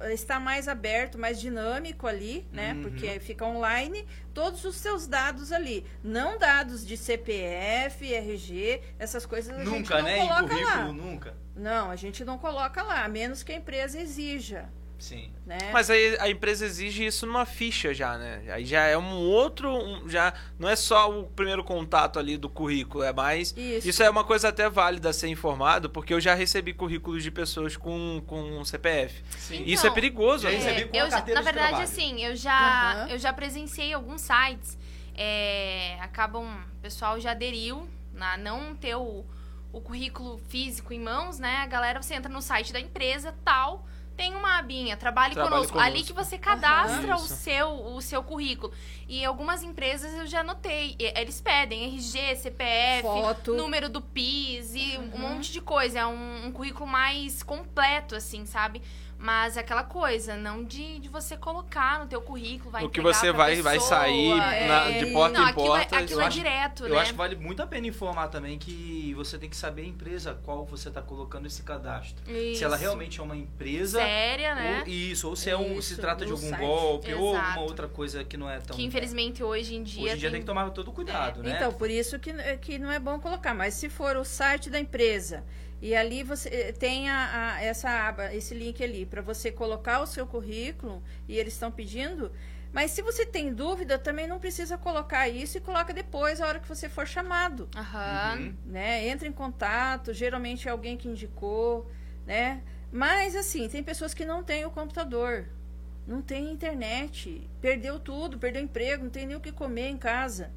Speaker 5: eh, está mais aberto, mais dinâmico ali, né?
Speaker 3: Uhum.
Speaker 5: Porque fica online, todos os seus dados ali. Não dados de CPF, RG, essas coisas a gente
Speaker 3: Nunca,
Speaker 5: não
Speaker 3: né?
Speaker 5: Coloca
Speaker 3: currículo,
Speaker 5: lá.
Speaker 3: nunca.
Speaker 5: Não, a gente não coloca lá, a menos que a empresa exija,
Speaker 3: Sim.
Speaker 5: né?
Speaker 2: Mas aí a empresa exige isso numa ficha já, né? Aí já é um outro. um- já Não é só o primeiro contato ali do currículo, é mais.
Speaker 5: Isso.
Speaker 2: é uma coisa até válida a ser informado, porque eu já recebi currículos de pessoas com, com CPF.
Speaker 3: Sim.
Speaker 2: Isso é
Speaker 4: Então,
Speaker 2: perigoso. Né?
Speaker 3: recebi com
Speaker 4: eu já- na
Speaker 3: de
Speaker 4: verdade, assim, eu já,
Speaker 5: Aham.
Speaker 4: eu já presenciei alguns sites. é, acabam, o pessoal já aderiu a não ter o, o currículo físico em mãos, né? A galera, você entra no site da empresa, tal, tem uma abinha, trabalhe,
Speaker 2: Trabalhe
Speaker 4: conosco.
Speaker 2: conosco.
Speaker 4: Ali que você cadastra o seu, o seu currículo. E algumas empresas eu já notei, e- eles pedem RG, CPF,
Speaker 5: Foto.
Speaker 4: número do PIS e um monte de coisa. É um, um currículo mais completo, assim, sabe? Mas é aquela coisa, não de, de você colocar no teu currículo, vai
Speaker 2: O que você vai, vai
Speaker 4: pessoa.
Speaker 2: sair na-
Speaker 5: é,
Speaker 2: de porta
Speaker 4: Não,
Speaker 2: em
Speaker 4: aquilo,
Speaker 2: porta.
Speaker 4: é, aquilo
Speaker 3: eu
Speaker 4: é
Speaker 3: acho-
Speaker 4: direto,
Speaker 3: Eu
Speaker 4: né?
Speaker 3: acho que vale muito a pena informar também que você tem que saber a empresa qual você está colocando esse cadastro. Se ela
Speaker 4: Isso.
Speaker 3: realmente é uma empresa.
Speaker 4: Séria, né?
Speaker 3: Ou, isso, ou se, é um, se
Speaker 5: Isso,
Speaker 3: trata de algum
Speaker 5: site.
Speaker 3: golpe ou
Speaker 4: Exato.
Speaker 3: alguma outra coisa que não é tão.
Speaker 4: Que infelizmente hoje em dia.
Speaker 3: Hoje em dia tem que tomar todo cuidado, né?
Speaker 5: Então, por isso que, que não é bom colocar. Mas se for o site da empresa e ali você eh, tem a, a- essa aba, esse link ali, para você colocar o seu currículo e eles estão pedindo. Mas se você tem dúvida, também não precisa colocar isso e coloca depois, a hora que você for chamado.
Speaker 3: Uhum.
Speaker 5: né? Entra em contato, geralmente é alguém que indicou, né? Mas assim, tem pessoas que não têm o computador, não tem internet, perdeu tudo, perdeu emprego, não tem nem o que comer em casa,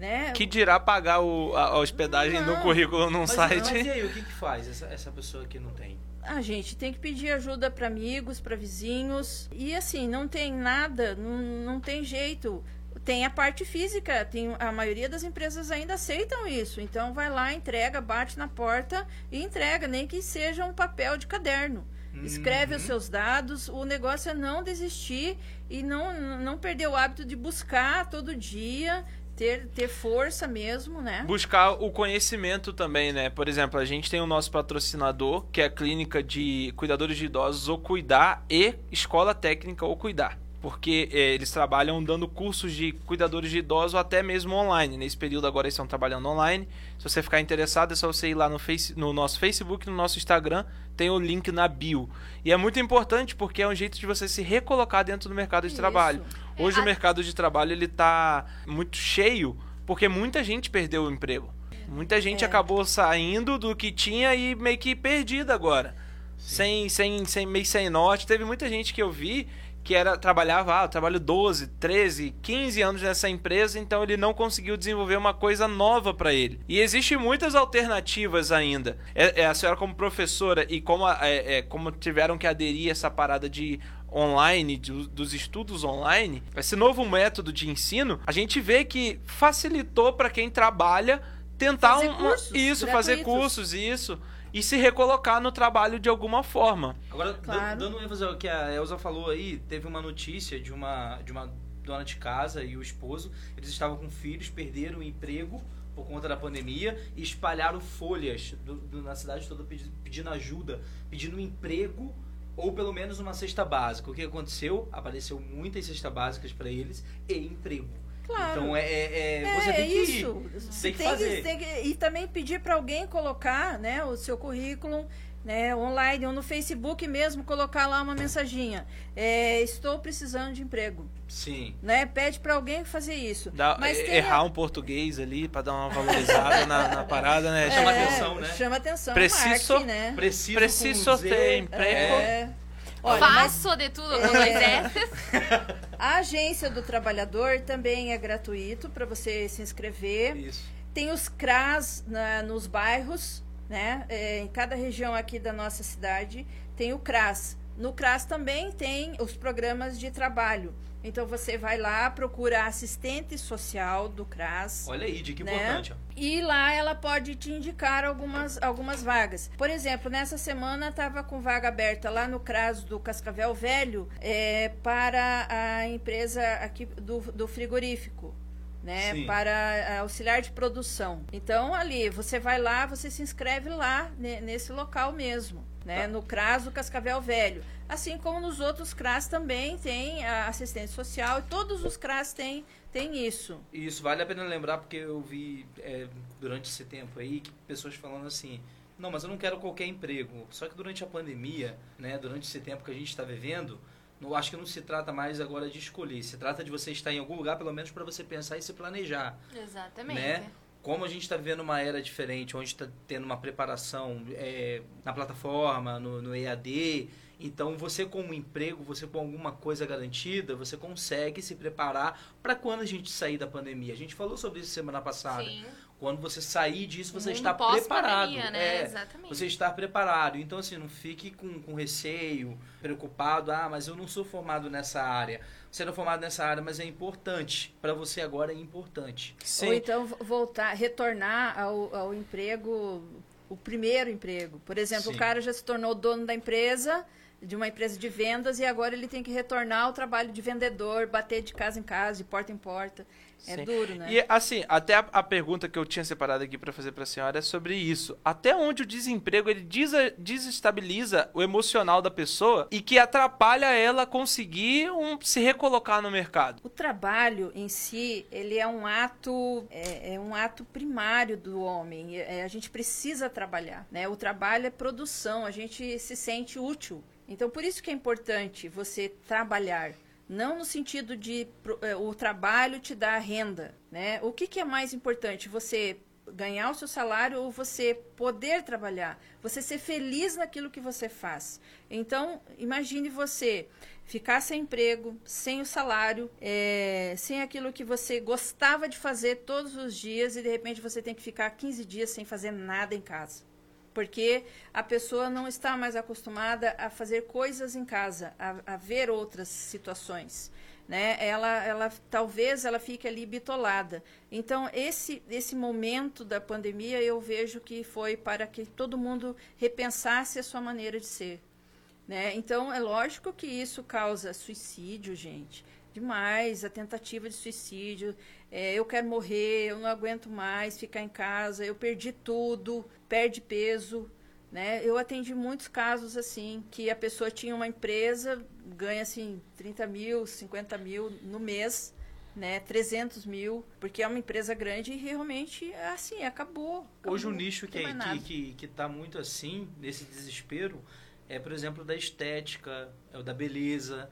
Speaker 5: né?
Speaker 2: Que dirá pagar o, a, a hospedagem no
Speaker 5: Não.
Speaker 2: currículo num
Speaker 3: Mas,
Speaker 2: site.
Speaker 3: mas e aí, o que, que faz essa, essa pessoa que não tem?
Speaker 5: A gente tem que pedir ajuda para amigos, para vizinhos. E assim, não tem nada, não, não tem jeito. Tem a parte física, tem, a maioria das empresas ainda aceitam isso. Então vai lá, entrega, bate na porta e entrega, nem que seja um papel de caderno. Escreve os
Speaker 3: Uhum.
Speaker 5: seus dados, o negócio é não desistir e não, não perder o hábito de buscar todo dia, ter, ter força mesmo, né?
Speaker 2: Buscar o conhecimento também, né? Por exemplo, a gente tem o nosso patrocinador, que é a Clínica de Cuidadores de Idosos ou Cuidar e Escola Técnica ou Cuidar. Porque eh, eles trabalham dando cursos de cuidadores de idosos até mesmo online. Nesse período agora eles estão trabalhando online. Se você ficar interessado, é só você ir lá no, face, no nosso Facebook, no nosso Instagram, tem o link na bio. E é muito importante porque é um jeito de você se recolocar dentro do mercado de
Speaker 5: Isso.
Speaker 2: trabalho. Hoje
Speaker 4: É,
Speaker 2: o
Speaker 4: a-
Speaker 2: mercado de trabalho ele tá muito cheio porque muita gente perdeu o emprego. Muita gente
Speaker 5: É.
Speaker 2: acabou saindo do que tinha e meio que perdida agora. Sem, sem, sem, meio sem norte. Teve muita gente que eu vi que era trabalhava, ah, trabalho 12, 13, 15 anos nessa empresa, então ele não conseguiu desenvolver uma coisa nova para ele. E existe muitas alternativas ainda. É, é, a senhora como professora e como, é, é, como tiveram que aderir a essa parada de online, de- dos estudos online, esse novo método de ensino, a gente vê que facilitou para quem trabalha tentar
Speaker 5: Fazer
Speaker 2: um,
Speaker 5: cursos
Speaker 2: isso, fazer
Speaker 5: gratuitos.
Speaker 2: cursos, isso, e se recolocar no trabalho de alguma forma.
Speaker 3: Agora,
Speaker 5: Claro.
Speaker 3: dando, ênfase ao que a Elza falou aí, teve uma notícia de uma, de uma dona de casa e o esposo, eles estavam com filhos, perderam o emprego por conta da pandemia e espalharam folhas do- do- na cidade toda pedi- pedindo ajuda, pedindo um emprego ou pelo menos uma cesta básica. O que aconteceu? Apareceu muitas cestas básicas para eles e emprego.
Speaker 5: Claro.
Speaker 3: Então é, é- é-
Speaker 5: É,
Speaker 3: você tem que
Speaker 5: isso. Você
Speaker 3: tem que fazer.
Speaker 5: tem que- e também pedir para alguém colocar né, o seu currículo né, online ou no Facebook mesmo, colocar lá uma mensaginha. É, estou precisando de emprego.
Speaker 3: Sim.
Speaker 5: Né? Pede para alguém fazer isso.
Speaker 2: Dá-
Speaker 5: Mas tem
Speaker 2: errar
Speaker 5: a-
Speaker 2: um português ali pra dar uma valorizada na, na parada, né?
Speaker 3: Chama
Speaker 5: É,
Speaker 3: atenção, né?
Speaker 5: Chama atenção.
Speaker 2: Preciso-
Speaker 5: marketing, né?
Speaker 3: Preciso,
Speaker 2: Preciso ter emprego.
Speaker 5: É. Olha, mas
Speaker 4: Faço de tudo com dois S.
Speaker 5: a agência do trabalhador também é gratuito para você se inscrever.
Speaker 3: Isso.
Speaker 5: Tem os CRAS na- nos bairros, né? É, em cada região aqui da nossa cidade tem o CRAS. No CRAS também tem os programas de trabalho. Então você vai lá, procura assistente social do CRAS.
Speaker 3: Olha aí, dica
Speaker 5: Né?
Speaker 3: importante. ó.
Speaker 5: E lá ela pode te indicar algumas, algumas vagas. Por exemplo, nessa semana estava com vaga aberta lá no CRAS do Cascavel Velho é, para a empresa aqui do, do frigorífico. Né,
Speaker 3: Sim.
Speaker 5: para eh, auxiliar de produção. Então ali você vai lá, você se inscreve lá ne- nesse local mesmo, né,
Speaker 3: Tá.
Speaker 5: no CRAS do Cascavel Velho, assim como nos outros CRAS também tem a assistência social e todos os CRAS têm tem isso.
Speaker 3: E Isso vale a pena lembrar porque eu vi é, durante esse tempo aí que pessoas falando assim, não, mas eu não quero qualquer emprego. Só que durante a pandemia, né, durante esse tempo que a gente está vivendo, acho que não se trata mais agora de escolher, se trata de você estar em algum lugar pelo menos para você pensar e se planejar.
Speaker 4: Exatamente.
Speaker 3: Né? Como a gente está vivendo uma era diferente, onde está tendo uma preparação é, na plataforma, no, no EAD, então você com um emprego, você com alguma coisa garantida, você consegue se preparar para quando a gente sair da pandemia. A gente falou sobre isso semana passada.
Speaker 4: Sim.
Speaker 3: Quando você sair disso, você está preparado.
Speaker 4: né?
Speaker 3: É,
Speaker 4: Exatamente.
Speaker 3: você está preparado. Então, assim, não fique com, com receio, preocupado. Ah, mas eu não sou formado nessa área. Você não é formado nessa área, mas é importante. Para você agora é importante.
Speaker 5: Ou então vo- voltar, retornar ao, ao emprego, o primeiro emprego. Por exemplo,
Speaker 3: Sim.
Speaker 5: o cara já se tornou dono da empresa, de uma empresa de vendas, e agora ele tem que retornar ao trabalho de vendedor, bater de casa em casa, de porta em porta. É
Speaker 2: Sim.
Speaker 5: duro, né?
Speaker 2: E assim, até a, a pergunta que eu tinha separado aqui pra fazer pra senhora é sobre isso. Até onde o desemprego ele desa- desestabiliza o emocional da pessoa e que atrapalha ela conseguir um, se recolocar no mercado?
Speaker 5: O trabalho em si, ele é um ato, é, é um ato primário do homem. É, a gente precisa trabalhar, né? O trabalho é produção, a gente se sente útil. Então, por isso que é importante você trabalhar. Não no sentido de é, o trabalho te dar renda, né? O que, que é mais importante? Você ganhar o seu salário ou você poder trabalhar, você ser feliz naquilo que você faz. Então, imagine você ficar sem emprego, sem o salário, é, sem aquilo que você gostava de fazer todos os dias e de repente você tem que ficar 15 dias sem fazer nada em casa. Porque a pessoa não está mais acostumada a fazer coisas em casa, a, a ver outras situações né? Ela, ela talvez ela fique ali bitolada. Então esse esse momento da pandemia eu vejo que foi para que todo mundo repensasse a sua maneira de ser, né? Então é lógico que isso causa suicídio, gente, demais, a tentativa de suicídio. É, eu quero morrer, eu não aguento mais ficar em casa, eu perdi tudo, perde peso. Né? Eu atendi muitos casos assim, que a pessoa tinha uma empresa, ganha assim 30 mil, 50 mil no mês, né? 300 mil, porque é uma empresa grande e realmente assim, acabou. acabou.
Speaker 3: Hoje o nicho que,
Speaker 5: mais
Speaker 3: que, que, que tá muito assim, nesse desespero, é, por exemplo, da estética, é o da beleza.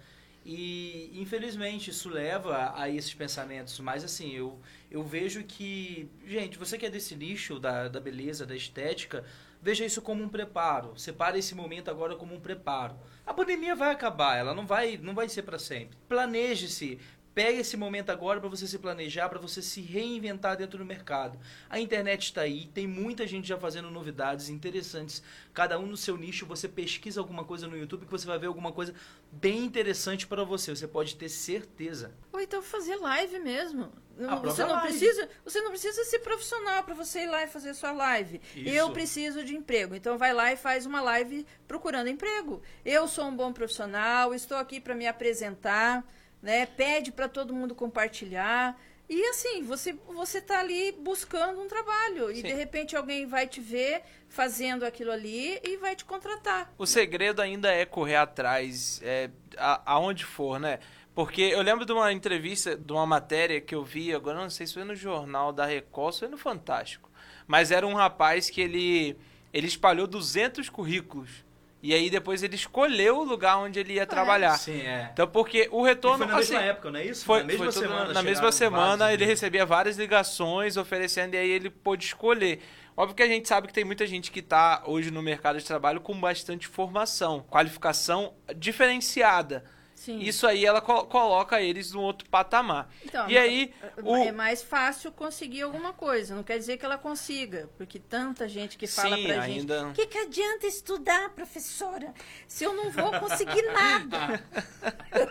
Speaker 3: E, infelizmente, isso leva a esses pensamentos. Mas, assim, eu, eu vejo que... Gente, você que é desse nicho da, da beleza, da estética, veja isso como um preparo. Separe esse momento agora como um preparo. A pandemia vai acabar, ela não vai, não vai ser para sempre. Planeje-se. Pegue esse momento agora para você se planejar, para você se reinventar dentro do mercado. A internet está aí, tem muita gente já fazendo novidades interessantes. Cada um no seu nicho, você pesquisa alguma coisa no YouTube que você vai ver alguma coisa bem interessante para você. Você pode ter certeza.
Speaker 5: Ou então fazer live mesmo.
Speaker 3: A
Speaker 5: você não
Speaker 3: live.
Speaker 5: precisa, você não precisa ser profissional para você ir lá e fazer sua live.
Speaker 3: Isso.
Speaker 5: Eu preciso de emprego, então vai lá e faz uma live procurando emprego. Eu sou um bom profissional, estou aqui para me apresentar, né? Pede para todo mundo compartilhar. E assim, você você tá ali buscando um trabalho e
Speaker 2: Sim.
Speaker 5: de repente alguém vai te ver fazendo aquilo ali e vai te contratar.
Speaker 2: O segredo ainda é correr atrás, é, a- aonde for, né? Porque eu lembro de uma entrevista, de uma matéria que eu vi, agora não sei se foi no jornal da Record, se foi no Fantástico. Mas era um rapaz que ele, ele espalhou 200 currículos. E aí depois ele escolheu o lugar onde ele ia trabalhar.
Speaker 3: Sim, é.
Speaker 2: Então, porque o
Speaker 3: E
Speaker 2: retorno.
Speaker 3: foi na mesma
Speaker 2: assim,
Speaker 3: época, não é isso?
Speaker 2: Foi,
Speaker 3: na mesma
Speaker 2: foi
Speaker 3: semana.
Speaker 2: na mesma semana
Speaker 3: vários
Speaker 2: ele recebia várias ligações oferecendo e aí ele pôde escolher. Óbvio que a gente sabe que tem muita gente que está hoje no mercado de trabalho com bastante formação, qualificação diferenciada.
Speaker 5: Sim.
Speaker 2: Isso aí ela co- coloca eles num outro patamar.
Speaker 5: Então,
Speaker 2: e aí, o,
Speaker 5: É mais fácil conseguir alguma coisa. Não quer dizer que ela consiga, porque tanta gente que fala
Speaker 2: Sim,
Speaker 5: pra
Speaker 2: ainda-
Speaker 5: gente. O que, que adianta estudar, professora, se eu não vou conseguir nada?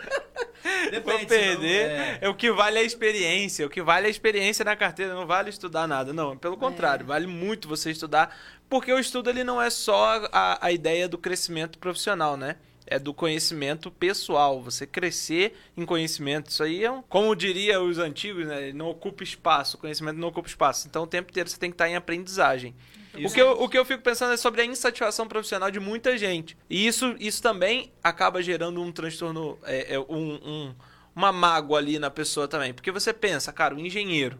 Speaker 3: Depende,
Speaker 2: Vou perder.
Speaker 3: é.
Speaker 2: É. o que vale a experiência. O que vale a experiência na carteira. Não vale estudar nada. Não, pelo contrário. Vale muito você estudar. Porque o estudo ele não é só a, a ideia do crescimento profissional, né? É do conhecimento pessoal, você crescer em conhecimento. Isso aí é um, como diria os antigos, né? Não ocupa espaço, o conhecimento não ocupa espaço. Então o tempo inteiro você tem que estar em aprendizagem. O que, eu, o que eu fico pensando é sobre a insatisfação profissional de muita gente. E isso, isso também acaba gerando um transtorno, é, é, um, um, uma mágoa ali na pessoa também. Porque você pensa, cara, o engenheiro.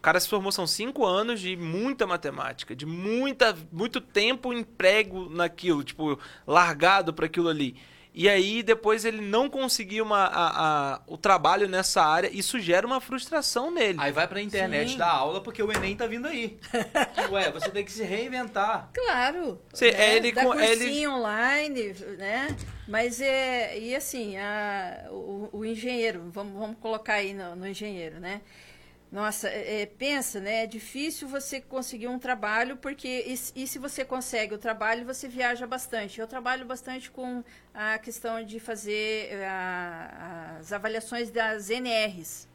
Speaker 2: O cara se formou, são cinco anos de muita matemática, de muita, muito tempo emprego naquilo, tipo, largado para aquilo ali. E aí depois ele não conseguiu uma, a, a, o trabalho nessa área, isso gera uma frustração nele.
Speaker 3: Aí vai pra internet
Speaker 5: Sim.
Speaker 3: dar aula porque o Enem tá vindo aí. Ué, você tem que se reinventar.
Speaker 5: Claro.
Speaker 2: Cê-
Speaker 5: né?
Speaker 2: ele
Speaker 5: Dá
Speaker 2: com-
Speaker 5: cursinho
Speaker 2: ele-
Speaker 5: online, né? Mas é. E assim, a- o, o engenheiro, vamos, vamos colocar aí no, no engenheiro, né? Nossa, é, é, pensa, né? É difícil você conseguir um trabalho, porque e, se- e se você consegue o trabalho, você viaja bastante. Eu trabalho bastante com a questão de fazer eh, a- as avaliações das NRs.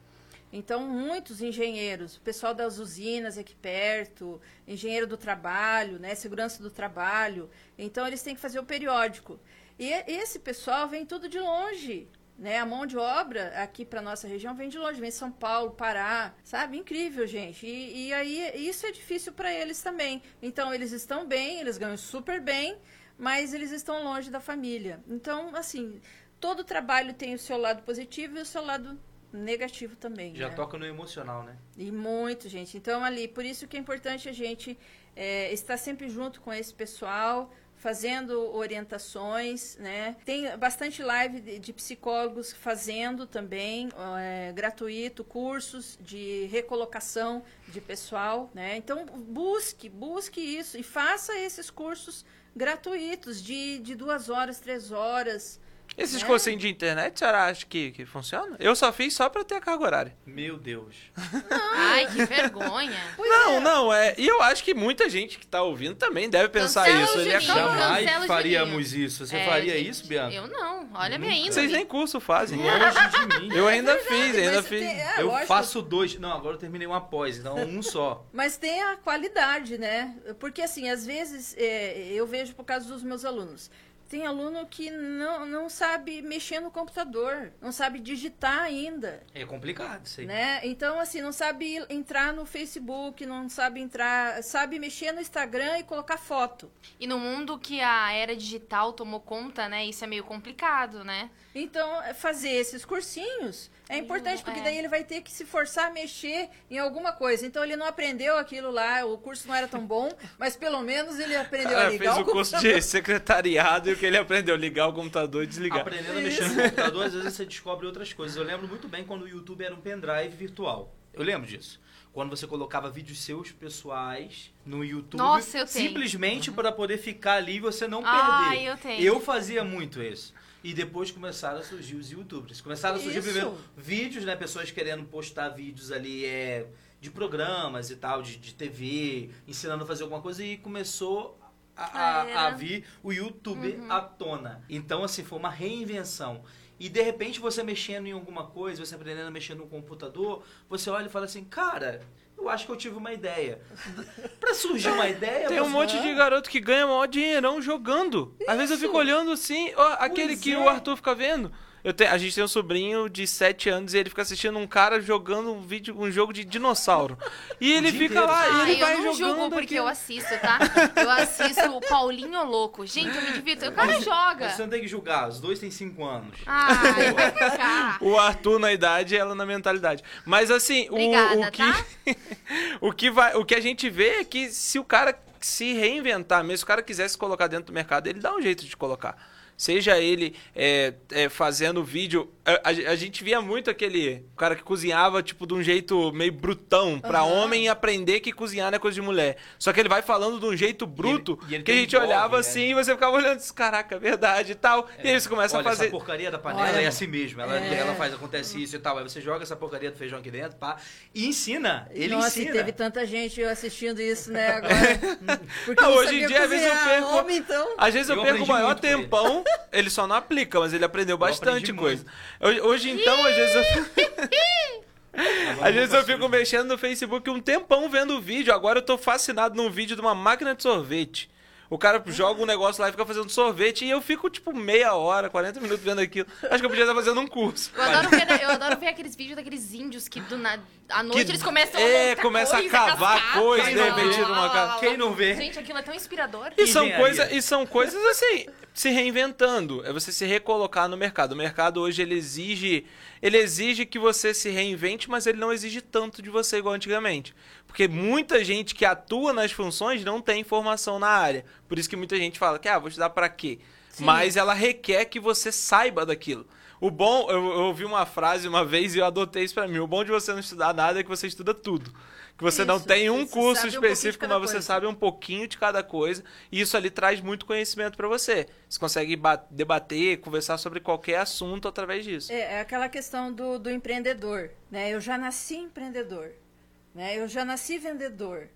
Speaker 5: Então, muitos engenheiros, o pessoal das usinas aqui perto, engenheiro do trabalho, né, segurança do trabalho, então eles têm que fazer o periódico. E- esse pessoal vem tudo de longe, né? A mão de obra aqui para nossa região vem de longe, vem de São Paulo, Pará, sabe? Incrível, gente. E, e aí isso é difícil para eles também. Então, eles estão bem, eles ganham super bem, mas eles estão longe da família. Então, assim, todo trabalho tem o seu lado positivo e o seu lado negativo também.
Speaker 3: Já
Speaker 5: né?
Speaker 3: toca no emocional, né?
Speaker 5: E muito, gente. Então, ali, por isso que é importante a gente é, estar sempre junto com esse pessoal, fazendo orientações, né? Tem bastante live de, de psicólogos fazendo também, é, gratuito, cursos de recolocação de pessoal, né? Então, busque, busque isso e faça esses cursos gratuitos de, de duas horas, três horas.
Speaker 2: Esses
Speaker 5: né?
Speaker 2: cursinhos de internet, a senhora acha que, que funciona? Eu só fiz só pra ter a carga horária.
Speaker 3: Meu Deus.
Speaker 4: Ai, que vergonha.
Speaker 2: não, não, é. E eu acho que muita gente que tá ouvindo também deve pensar
Speaker 4: Cancela
Speaker 2: isso. Ele
Speaker 4: Juninho.
Speaker 2: acaba...
Speaker 4: Não,
Speaker 3: Jamais faríamos
Speaker 4: Juninho.
Speaker 3: isso. Você
Speaker 4: É,
Speaker 3: faria
Speaker 4: gente,
Speaker 3: isso, Bianca?
Speaker 4: Eu não. Olha a minha índole.
Speaker 2: Vocês nem curso fazem.
Speaker 3: Longe de mim.
Speaker 2: Eu ainda fiz, ainda fiz.
Speaker 5: tem- é,
Speaker 3: eu
Speaker 5: lógico,
Speaker 3: faço dois. Não, agora eu terminei uma pós, então um só.
Speaker 5: Mas tem a qualidade, né? Porque, assim, às vezes, é, eu vejo por causa dos meus alunos. Tem aluno que não, não sabe mexer no computador, não sabe digitar ainda,
Speaker 3: É complicado isso aí.
Speaker 5: né? Então, assim, não sabe entrar no Facebook, não sabe entrar... Sabe mexer no Instagram e colocar foto.
Speaker 4: E no mundo que a era digital tomou conta, né? Isso é meio complicado, né?
Speaker 5: Então, é, fazer esses cursinhos é importante, porque
Speaker 4: é.
Speaker 5: daí ele vai ter que se forçar a mexer em alguma coisa. Então, ele não aprendeu aquilo lá, o curso não era tão bom, mas pelo menos ele aprendeu a
Speaker 2: Cara,
Speaker 5: ligar
Speaker 2: fez o curso
Speaker 5: computador.
Speaker 2: de secretariado e o que ele aprendeu? Ligar o computador e desligar.
Speaker 3: Aprendendo a mexer no computador, às vezes você descobre outras coisas. Eu lembro muito bem quando o YouTube era um pendrive virtual. Eu lembro disso. Quando você colocava vídeos seus pessoais no YouTube,
Speaker 4: Nossa, eu tenho.
Speaker 3: simplesmente para poder ficar ali e você não perder.
Speaker 4: eu tenho.
Speaker 3: Eu fazia muito isso. E depois começaram a surgir os youtubers. Começaram a surgir
Speaker 5: Isso.
Speaker 3: primeiro vídeos, né? Pessoas querendo postar vídeos ali é, de programas e tal, de, de TV, ensinando a fazer alguma coisa e começou a, a-
Speaker 4: Ah,
Speaker 3: a vir o YouTube à tona. Então, assim, foi uma reinvenção. E de repente você mexendo em alguma coisa, você aprendendo a mexer no computador, você olha e fala assim, cara, eu acho que eu tive uma ideia. Pra surgir uma ideia,
Speaker 2: Tem um monte de garoto que ganha maior dinheirão jogando. Às vezes eu fico olhando assim, ó, aquele
Speaker 3: Pois
Speaker 2: que
Speaker 3: é.
Speaker 2: o Arthur fica vendo. Eu tenho, a gente tem um sobrinho de 7 anos e ele fica assistindo um cara jogando um vídeo, um jogo de dinossauro. E ele fica
Speaker 3: inteiro.
Speaker 2: lá e
Speaker 4: Ah,
Speaker 2: ele
Speaker 4: eu
Speaker 2: vai
Speaker 4: não
Speaker 2: jogando.
Speaker 4: julgo porque
Speaker 2: aquilo.
Speaker 4: eu assisto, tá? Eu assisto o Paulinho Louco. Gente, eu me divirto. O cara joga.
Speaker 3: Você não tem que julgar, os dois têm 5 anos.
Speaker 4: Ai, vai ficar.
Speaker 2: O Arthur na idade e ela na mentalidade. Mas assim, o,
Speaker 4: Obrigada,
Speaker 2: o que
Speaker 4: tá?
Speaker 2: o que vai, o que a gente vê é que se o cara se reinventar, mesmo se o cara quiser se colocar dentro do mercado, ele dá um jeito de colocar. Seja ele é, é, fazendo vídeo. A, a- a gente via muito aquele cara que cozinhava, tipo, de um jeito meio brutão, pra
Speaker 5: Aham.
Speaker 2: homem aprender que cozinhar não é coisa de mulher. Só que ele vai falando de um jeito bruto
Speaker 3: e ele
Speaker 2: que a
Speaker 3: tem um
Speaker 2: gente
Speaker 3: blog,
Speaker 2: olhava
Speaker 3: né?
Speaker 2: assim e você ficava olhando, caraca, é verdade e tal. e aí você começa
Speaker 3: Olha,
Speaker 2: a fazer.
Speaker 3: essa porcaria da panela
Speaker 5: Olha.
Speaker 3: é assim mesmo. Ela,
Speaker 5: É.
Speaker 3: ela faz, acontece isso e tal. Aí você joga essa porcaria do feijão aqui dentro, pá, e ensina. Ele
Speaker 5: Nossa,
Speaker 3: ensina.
Speaker 5: e teve tanta gente assistindo isso, né, agora. Porque
Speaker 2: Não,
Speaker 5: não
Speaker 2: hoje em dia, às vezes eu perco-
Speaker 5: Homem, então...
Speaker 2: Às vezes eu,
Speaker 3: Eu
Speaker 2: perco o maior
Speaker 3: muito com ele.
Speaker 2: tempão, ele só não aplica, mas ele aprendeu bastante coisa. Hoje, hoje, então, às vezes eu. Às vezes eu fico mexendo no Facebook um tempão vendo o vídeo. Agora eu tô fascinado num vídeo de uma máquina de sorvete. O cara joga um negócio lá e fica fazendo sorvete e eu fico, tipo, meia hora, 40 minutos vendo aquilo. Acho que eu podia estar fazendo um curso.
Speaker 4: Eu adoro, ver, eu adoro ver aqueles vídeos daqueles índios que do na, à noite
Speaker 2: Que-
Speaker 4: eles começam a
Speaker 2: É,
Speaker 4: montar
Speaker 2: começa a
Speaker 4: coisa,
Speaker 2: cavar
Speaker 4: cascata,
Speaker 2: coisa,
Speaker 3: de repente,
Speaker 2: numa casa.
Speaker 3: Quem não vê?
Speaker 4: Gente, aquilo é tão inspirador.
Speaker 2: E são, coisa, e são coisas assim, se reinventando. É você se recolocar no mercado. O mercado hoje ele exige. Ele exige que você se reinvente, mas ele não exige tanto de você igual antigamente. Porque muita gente que atua nas funções não tem formação na área. Por isso que muita gente fala que, ah, vou estudar pra quê? Mas ela requer que você saiba daquilo. O bom, eu, eu ouvi uma frase uma vez e eu adotei isso pra mim. O bom de você não estudar nada é que você estuda tudo. Que você não
Speaker 5: Isso,
Speaker 2: tem um curso
Speaker 5: um
Speaker 2: específico,
Speaker 5: cada
Speaker 2: mas você
Speaker 5: coisa.
Speaker 2: sabe um pouquinho de cada coisa. E isso ali traz muito conhecimento pra você. Você consegue ba- debater, conversar sobre qualquer assunto através disso.
Speaker 5: É, é aquela questão do, do empreendedor, né? Eu já nasci empreendedor, né? Eu já nasci vendedor.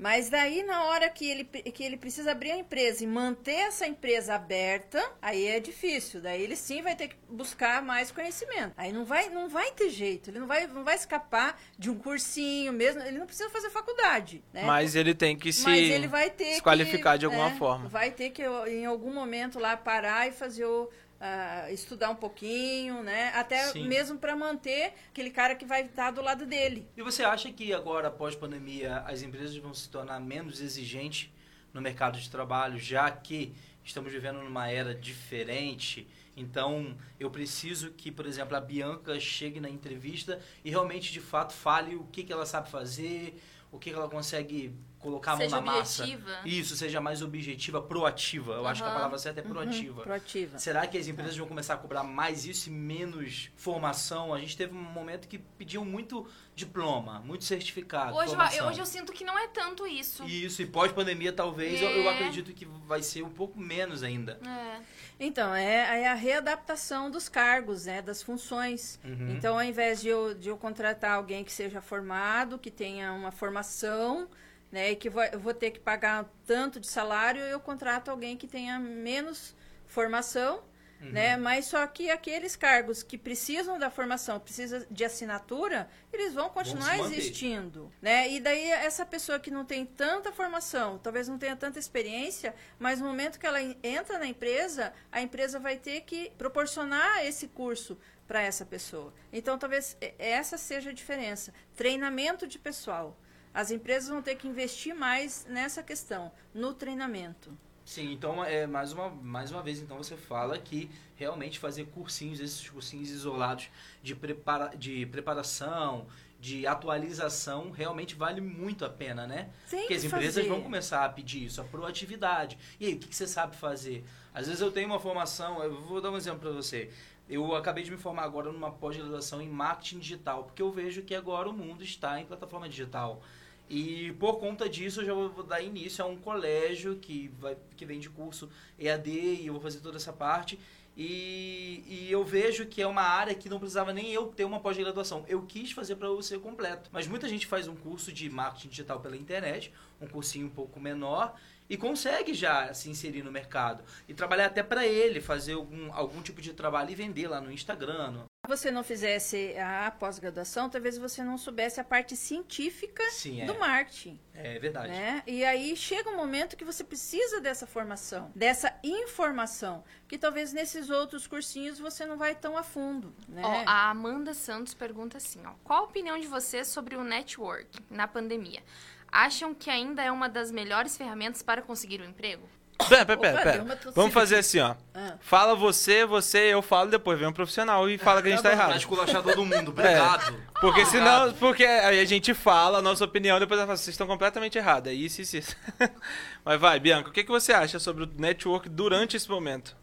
Speaker 5: Mas daí, na hora que ele, que ele precisa abrir a empresa e manter essa empresa aberta, aí é difícil. Daí ele sim vai ter que buscar mais conhecimento. Aí não vai, não vai ter jeito. Ele não vai, não vai escapar de um cursinho mesmo. Ele não precisa fazer faculdade, né?
Speaker 2: Mas ele tem que se,
Speaker 5: Mas ele vai ter
Speaker 2: se
Speaker 5: que,
Speaker 2: qualificar de alguma
Speaker 5: é,
Speaker 2: forma.
Speaker 5: Vai ter que, em algum momento, lá parar e fazer o. ah, estudar um pouquinho, né? Até
Speaker 3: Sim.
Speaker 5: mesmo para manter aquele cara que vai estar do lado dele.
Speaker 3: E você acha que agora, após pandemia, as empresas vão se tornar menos exigentes no mercado de trabalho, já que estamos vivendo numa era diferente? Então, eu preciso que, por exemplo, a Bianca chegue na entrevista e realmente, de fato, fale o que, que ela sabe fazer, o que, que ela consegue colocar a mão
Speaker 4: Seja
Speaker 3: na massa.
Speaker 4: objetiva.
Speaker 3: Isso, seja mais objetiva, proativa. Eu acho que a palavra certa é proativa.
Speaker 5: Proativa.
Speaker 3: Será que as empresas vão começar a cobrar mais isso e menos formação? A gente teve um momento que pediam muito diploma, muito certificado.
Speaker 4: Hoje eu, hoje eu sinto que não é tanto isso.
Speaker 3: Isso, e pós-pandemia talvez eu, eu
Speaker 4: É.
Speaker 3: acredito que vai ser um pouco menos ainda.
Speaker 4: É.
Speaker 5: Então, é, é a readaptação dos cargos, né? Das funções.
Speaker 3: Uhum.
Speaker 5: Então, ao invés de eu, de eu contratar alguém que seja formado, que tenha uma formação, né? E que vai- eu vou ter que pagar tanto de salário, eu contrato alguém que tenha menos formação,
Speaker 3: Uhum.
Speaker 5: né? Mas só que aqueles cargos que precisam da formação, precisam de assinatura, eles vão continuar existindo, né? E daí essa pessoa que não tem tanta formação, talvez não tenha tanta experiência, mas no momento que ela en- entra na empresa, a empresa vai ter que proporcionar esse curso para essa pessoa. Então, talvez essa seja a diferença. Treinamento de pessoal. As empresas vão ter que investir mais nessa questão, no treinamento.
Speaker 3: Sim, então é mais uma, mais uma vez então você fala que realmente fazer cursinhos, esses cursinhos isolados de, prepara, de preparação, de atualização, realmente vale muito a pena, né?
Speaker 5: Tem
Speaker 3: Porque as empresas
Speaker 5: fazer.
Speaker 3: vão começar a pedir isso, a proatividade. E aí, o que, que você sabe fazer? Às vezes eu tenho uma formação, eu vou dar um exemplo para você. Eu acabei de me formar agora numa pós-graduação em marketing digital, porque eu vejo que agora o mundo está em plataforma digital. E por conta disso, eu já vou dar início a um colégio que, vai, que vem de curso EAD e eu vou fazer toda essa parte. E, e eu vejo que é uma área que não precisava nem eu ter uma pós-graduação. Eu quis fazer para eu ser completo. Mas muita gente faz um curso de marketing digital pela internet, um cursinho um pouco menor, e consegue já se inserir no mercado. E trabalhar até para ele, fazer algum, algum tipo de trabalho e vender lá no Instagram. no-
Speaker 5: você não fizesse a pós-graduação, talvez você não soubesse a parte científica
Speaker 3: Sim, é.
Speaker 5: do marketing.
Speaker 3: É verdade.
Speaker 5: Né? E aí chega um momento que você precisa dessa formação, dessa informação, que talvez nesses outros cursinhos você não vai tão a fundo. Né?
Speaker 4: Ó, a Amanda Santos pergunta assim, ó. Qual a opinião de vocês sobre o network na pandemia? Acham que ainda é uma das melhores ferramentas para conseguir um emprego?
Speaker 2: Pera, pera, pera. pera. Vamos fazer
Speaker 5: aqui.
Speaker 2: assim, ó.
Speaker 5: Ah.
Speaker 2: Fala você, você, eu falo depois. Vem um profissional e fala que a gente tá
Speaker 3: Vai
Speaker 2: errado.
Speaker 3: esculachar todo mundo, obrigado.
Speaker 2: Porque senão,
Speaker 3: Obrigado.
Speaker 2: porque aí a gente fala a nossa opinião, depois ela fala, vocês estão completamente errados. É isso, isso, isso. Mas vai, Bianca, o que, que você acha sobre o network durante esse momento?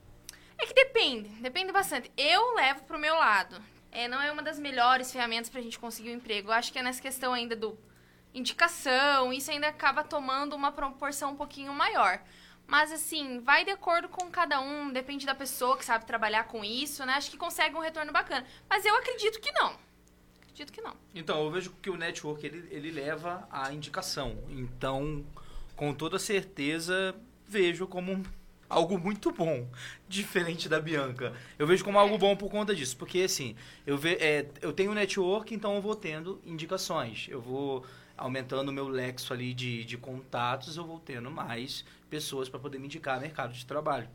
Speaker 4: É que depende, depende bastante. Eu levo pro meu lado. É, não é uma das melhores ferramentas pra gente conseguir um emprego. Eu acho que é nessa questão ainda do indicação, isso ainda acaba tomando uma proporção um pouquinho maior. Mas assim, vai de acordo com cada um, depende da pessoa que sabe trabalhar com isso, né? Acho que consegue um retorno bacana. Mas eu acredito que não. Acredito que não.
Speaker 3: Então, eu vejo que o network ele, ele leva à indicação. Então, com toda certeza, vejo como algo muito bom, diferente da Bianca. Eu vejo como algo bom por conta disso, porque assim, eu, ve, é, eu tenho network, então eu vou tendo indicações. Eu vou aumentando o meu lexo ali de, de contatos, eu vou tendo mais pessoas para poder me indicar mercado de trabalho.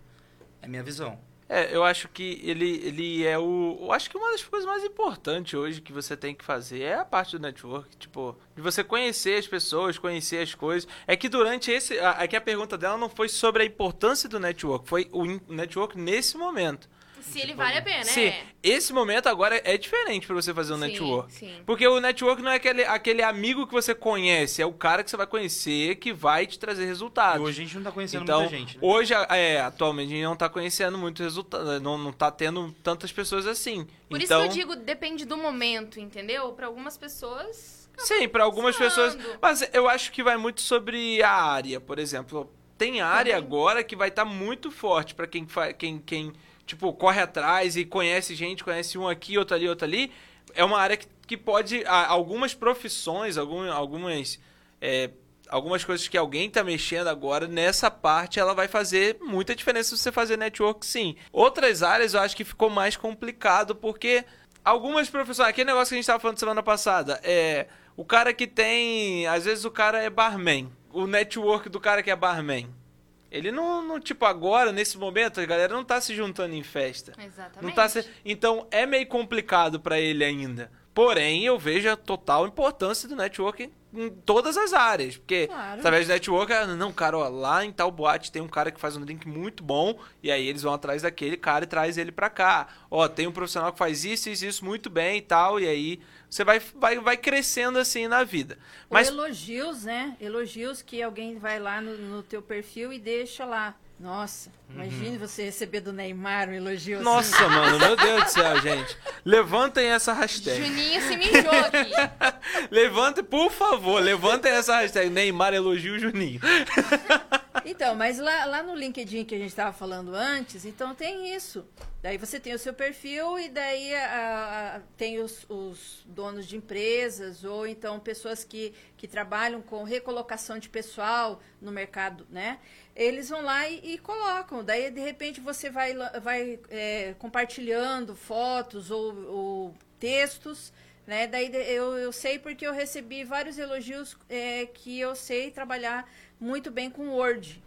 Speaker 3: É a minha visão.
Speaker 2: É, eu acho que ele, ele é o. Eu acho que uma das coisas mais importantes hoje que você tem que fazer é a parte do network. Tipo, de você conhecer as pessoas, conhecer as coisas. É que durante esse. É que a pergunta dela não foi sobre a importância do network, foi o network nesse momento.
Speaker 4: Se ele vale a pena,
Speaker 2: Se
Speaker 4: né?
Speaker 2: esse momento agora é diferente pra você fazer um
Speaker 4: Sim,
Speaker 2: network.
Speaker 4: sim.
Speaker 2: Porque o network não é aquele, aquele amigo que você conhece, é o cara que você vai conhecer que vai te trazer
Speaker 3: E
Speaker 2: resultados.
Speaker 3: hoje a gente não tá conhecendo
Speaker 2: Então,
Speaker 3: muita gente, né?
Speaker 2: hoje, é, atualmente, a gente não tá conhecendo muito resultado, não, não tá tendo tantas pessoas assim.
Speaker 4: Por
Speaker 2: então,
Speaker 4: isso que eu digo, depende do momento, entendeu? Pra algumas pessoas.
Speaker 2: Sim, pra algumas pessoas. Mas eu acho que vai muito sobre a área, por exemplo. Tem área
Speaker 4: Uhum.
Speaker 2: agora que vai estar muito forte pra quem, quem, quem, tipo, corre atrás e conhece gente, conhece um aqui, outro ali, outro ali. É uma área que, que pode. Algumas profissões, algum, algumas. é, algumas coisas que alguém tá mexendo agora, nessa parte ela vai fazer muita diferença se você fazer network, sim. Outras áreas eu acho que ficou mais complicado, porque algumas profissões. Aquele negócio que a gente tava falando semana passada, é. O cara que tem. Às vezes o cara é barman. O network do cara que é barman. Ele não, não, tipo, agora, nesse momento, a galera não tá se juntando em festa.
Speaker 4: Exatamente.
Speaker 2: Não tá se... Então é meio complicado pra ele ainda. Porém, eu vejo a total importância do network em todas as áreas. Porque
Speaker 5: Claro.
Speaker 2: através do network, ah, não, cara, ó, lá em tal boate tem um cara que faz um drink muito bom. E aí eles vão atrás daquele cara e traz ele pra cá. Ó, tem um profissional que faz isso e isso, isso muito bem e tal. E aí você vai, vai, vai crescendo assim na vida.
Speaker 5: Mas...
Speaker 2: Mas
Speaker 5: elogios, né? Elogios que alguém vai lá no, no teu perfil e deixa lá. Nossa, imagine você receber do Neymar um elogio assim.
Speaker 2: Nossa, mano, meu Deus do céu, gente. Levantem essa hashtag.
Speaker 4: Juninho se mijou aqui.
Speaker 2: Levantem, por favor, levantem essa hashtag. Neymar elogia o Juninho.
Speaker 5: Então, mas lá, lá no LinkedIn que a gente estava falando antes, então tem isso. Daí você tem o seu perfil e daí a- a- tem os, os donos de empresas ou então pessoas que, que trabalham com recolocação de pessoal no mercado, né? Eles vão lá e, e colocam. Daí, de repente, você vai, vai é, compartilhando fotos ou, ou textos né? Daí eu, eu sei porque eu recebi vários elogios é, que eu sei trabalhar muito bem com Word.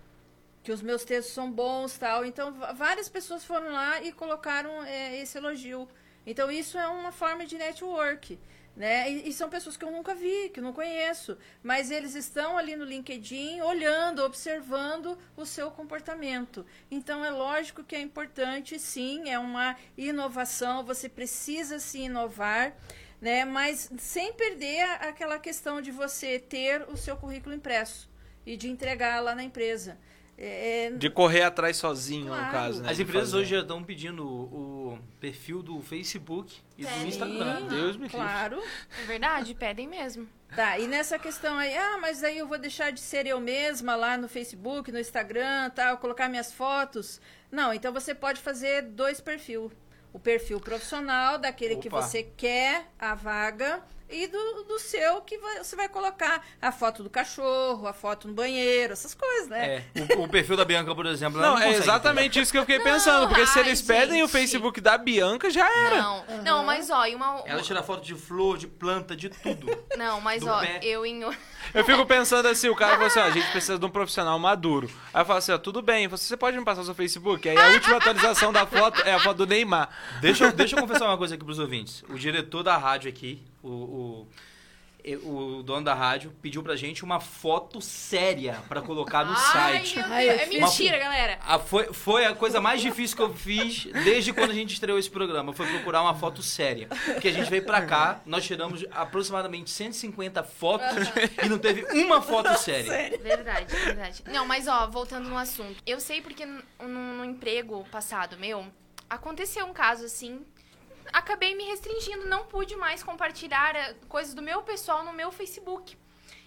Speaker 5: Que os meus textos são bons tal. Então, várias pessoas foram lá e colocaram é, esse elogio. Então, isso é uma forma de network. Né? E, e são pessoas que eu nunca vi, que eu não conheço. Mas eles estão ali no LinkedIn olhando, observando o seu comportamento. Então, é lógico que é importante, sim, é uma inovação, você precisa se inovar né? Mas sem perder aquela questão de você ter o seu currículo impresso e de entregar lá na empresa. É, é-
Speaker 2: De correr atrás sozinho, no
Speaker 5: Claro.
Speaker 2: caso. Né?
Speaker 3: As empresas
Speaker 2: fazer.
Speaker 3: hoje já estão pedindo o, o perfil do Facebook e do
Speaker 4: Pedem.
Speaker 3: Instagram.
Speaker 5: Sim,
Speaker 2: Deus me livre.
Speaker 5: claro.
Speaker 4: É verdade, pedem mesmo.
Speaker 5: Tá, e nessa questão aí, ah, mas aí eu vou deixar de ser eu mesma lá no Facebook, no Instagram, tal, colocar minhas fotos. Não, então você pode fazer dois perfis. O perfil profissional, daquele que
Speaker 3: Opa.
Speaker 5: você quer a vaga, e do, do seu que vai- você vai colocar a foto do cachorro, a foto no banheiro, essas coisas, né?
Speaker 3: É, o, o perfil da Bianca, por exemplo,
Speaker 2: Não,
Speaker 3: não,
Speaker 2: é exatamente isso que eu fiquei
Speaker 4: Não,
Speaker 2: pensando. Porque se
Speaker 4: ai,
Speaker 2: eles pedem o
Speaker 4: gente.
Speaker 2: Facebook da Bianca, já era.
Speaker 4: Não, não, mas ó, e uma.
Speaker 3: Ela tira foto de flor, de planta, de tudo.
Speaker 4: Não, mas
Speaker 3: do
Speaker 4: ó,
Speaker 3: pé.
Speaker 4: eu em.
Speaker 2: Eu fico pensando assim, o cara falou assim, ó, a gente precisa de um profissional maduro. Aí eu falo assim, ó, tudo bem, você você pode me passar o seu Facebook? Aí a última atualização da foto é a foto do Neymar.
Speaker 3: Deixa, eu- deixa eu confessar uma coisa aqui pros ouvintes. O diretor da rádio aqui, o, o, o dono da rádio, pediu pra gente uma foto séria pra colocar no
Speaker 4: Ai,
Speaker 3: site.
Speaker 4: meu Deus, é
Speaker 5: fiz-
Speaker 4: mentira, galera.
Speaker 3: Ah, foi, foi a coisa mais difícil que eu fiz desde quando a gente estreou esse programa. Foi procurar uma foto séria. Porque a gente veio pra cá, nós tiramos aproximadamente 150 fotos e não teve uma foto séria.
Speaker 4: Verdade, verdade. Não, mas ó, voltando no assunto. Eu sei porque no, no- no emprego passado meu, aconteceu um caso assim. Acabei me restringindo, não pude mais compartilhar eh, coisas do meu pessoal no meu Facebook.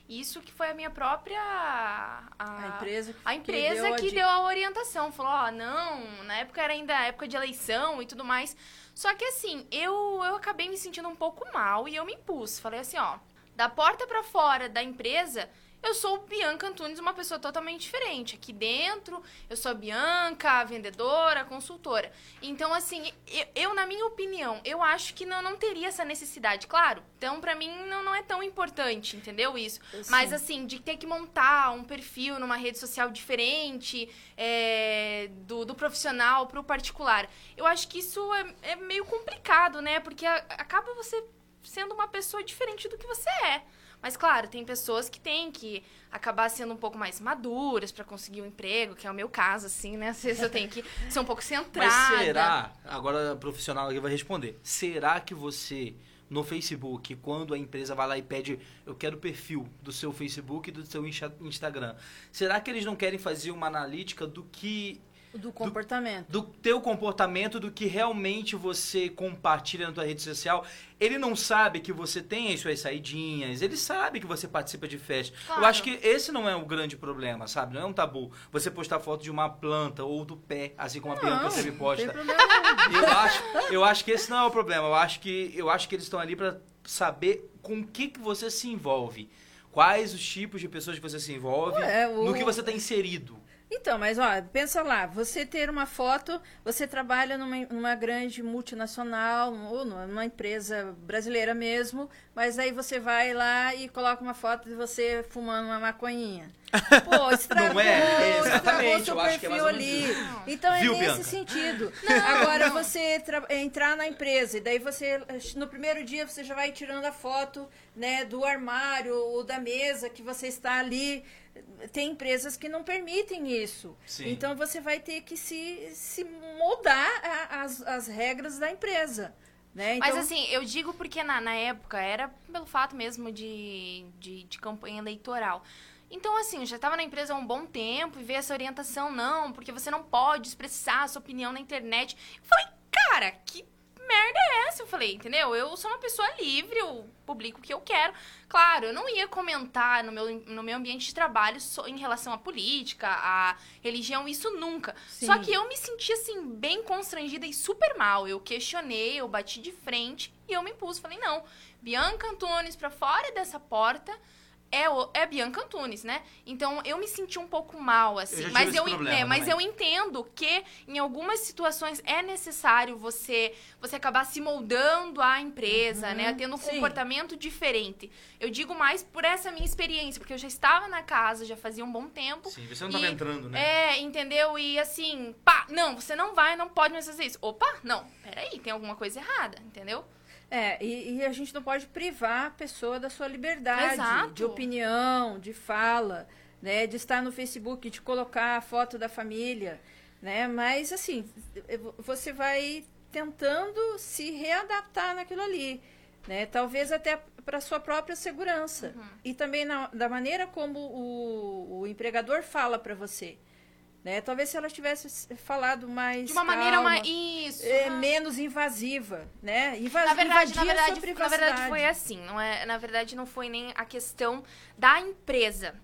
Speaker 4: Isso que foi a minha própria. A,
Speaker 5: A empresa que
Speaker 4: a empresa
Speaker 5: deu a
Speaker 4: que
Speaker 5: dica.
Speaker 4: deu a orientação. Falou, ó, não, na época era ainda época de eleição e tudo mais. Só que assim, eu, eu acabei me sentindo um pouco mal e eu me impus. Falei assim, ó, da porta pra fora da empresa, eu sou Bianca Antunes, uma pessoa totalmente diferente. Aqui dentro, eu sou a Bianca, a vendedora, a consultora. Então, assim, eu, eu, na minha opinião, eu acho que não, não teria essa necessidade, claro. Então, pra mim, não, não é tão importante, entendeu isso?
Speaker 5: Sim.
Speaker 4: Mas, assim, de ter que montar um perfil numa rede social diferente, é, do, do profissional pro particular. Eu acho que isso é, é meio complicado, né? Porque a- acaba você sendo uma pessoa diferente do que você é. Mas, claro, tem pessoas que têm que acabar sendo um pouco mais maduras pra conseguir um emprego, que é o meu caso, assim, né? Às vezes eu tenho que ser um pouco centrada.
Speaker 3: Mas será, agora a profissional aqui vai responder, será que você, no Facebook, quando a empresa vai lá e pede, eu quero o perfil do seu Facebook e do seu Insta- Instagram, será que eles não querem fazer uma analítica do que
Speaker 5: Do comportamento.
Speaker 3: do teu comportamento, do que realmente você compartilha na tua rede social. Ele não sabe que você tem as suas saidinhas, ele sabe que você participa de festa.
Speaker 4: Claro.
Speaker 3: Eu acho que esse não é o grande problema, sabe? Não é um tabu. Você postar foto de uma planta ou do pé, assim como a
Speaker 5: Não,
Speaker 3: sempre
Speaker 5: não
Speaker 3: posta.
Speaker 5: tem problema nenhum.
Speaker 3: Eu acho, eu acho que esse não é o problema. Eu acho que, eu acho que eles estão ali pra saber com o que, que você se envolve. Quais os tipos de pessoas que você se envolve,
Speaker 5: Ué, o-
Speaker 3: no que você está inserido.
Speaker 5: Então, mas ó, pensa lá, você ter uma foto, você trabalha numa, numa grande multinacional ou numa empresa brasileira mesmo, mas aí você vai lá e coloca uma foto de você fumando uma maconhinha. Pô, estragou,
Speaker 3: Não é? É,
Speaker 5: estragou
Speaker 3: exatamente,
Speaker 5: seu
Speaker 3: eu acho que é
Speaker 5: perfil
Speaker 3: mais
Speaker 5: ali. Então é
Speaker 3: Viu,
Speaker 5: nesse
Speaker 3: Bianca?
Speaker 5: sentido. Agora você tra- entrar na empresa e daí você no primeiro dia você já vai tirando a foto, né, do armário ou da mesa que você está ali. Tem empresas que não permitem isso.
Speaker 3: Sim.
Speaker 5: Então você vai ter que se, se moldar a- as, as regras da empresa. Né?
Speaker 4: Mas
Speaker 5: Então,
Speaker 4: assim, eu digo porque na, na época era pelo fato mesmo de, de, de campanha eleitoral. Então, assim, eu já estava na empresa há um bom tempo e ver essa orientação, não, porque você não pode expressar a sua opinião na internet. Eu falei, cara, que merda é essa? Eu falei, entendeu? Eu sou uma pessoa livre, eu publico o que eu quero. Claro, eu não ia comentar no meu, no meu ambiente de trabalho em relação à política, à religião, isso nunca.
Speaker 5: Sim.
Speaker 4: Só que eu me senti, assim, bem constrangida e super mal. Eu questionei, eu bati de frente e eu me impus. Falei, não, Bianca Antunes, pra fora dessa porta, é, o, é Bianca Antunes, né? Então eu me senti um pouco mal, assim.
Speaker 3: já tive
Speaker 4: mas eu,
Speaker 3: problema
Speaker 4: é, mas eu entendo que em algumas situações é necessário você você acabar se moldando à empresa, né? Tendo um
Speaker 5: sim.
Speaker 4: comportamento diferente. Eu digo mais por essa minha experiência, porque eu já estava na casa, já fazia um bom tempo.
Speaker 3: Sim, você não estava entrando, né?
Speaker 4: É, entendeu? E assim, pá, não, você não vai, não pode mais fazer isso. Opa, não, peraí, tem alguma coisa errada, entendeu?
Speaker 5: É, e, e a gente não pode privar a pessoa da sua liberdade
Speaker 4: Exato.
Speaker 5: de opinião, de fala, né? De estar no Facebook, de colocar a foto da família, né? Mas, assim, você vai tentando se readaptar naquilo ali, né? Talvez até para sua própria segurança.
Speaker 4: Uhum.
Speaker 5: E também na- da maneira como o, o empregador fala para você. Né? Talvez se ela tivesse falado mais
Speaker 4: De uma maneira
Speaker 5: calma,
Speaker 4: mais. Isso.
Speaker 5: é, menos invasiva, né? Invas,
Speaker 4: Na verdade, na verdade, na verdade foi assim, não é, na verdade não foi nem a questão da empresa.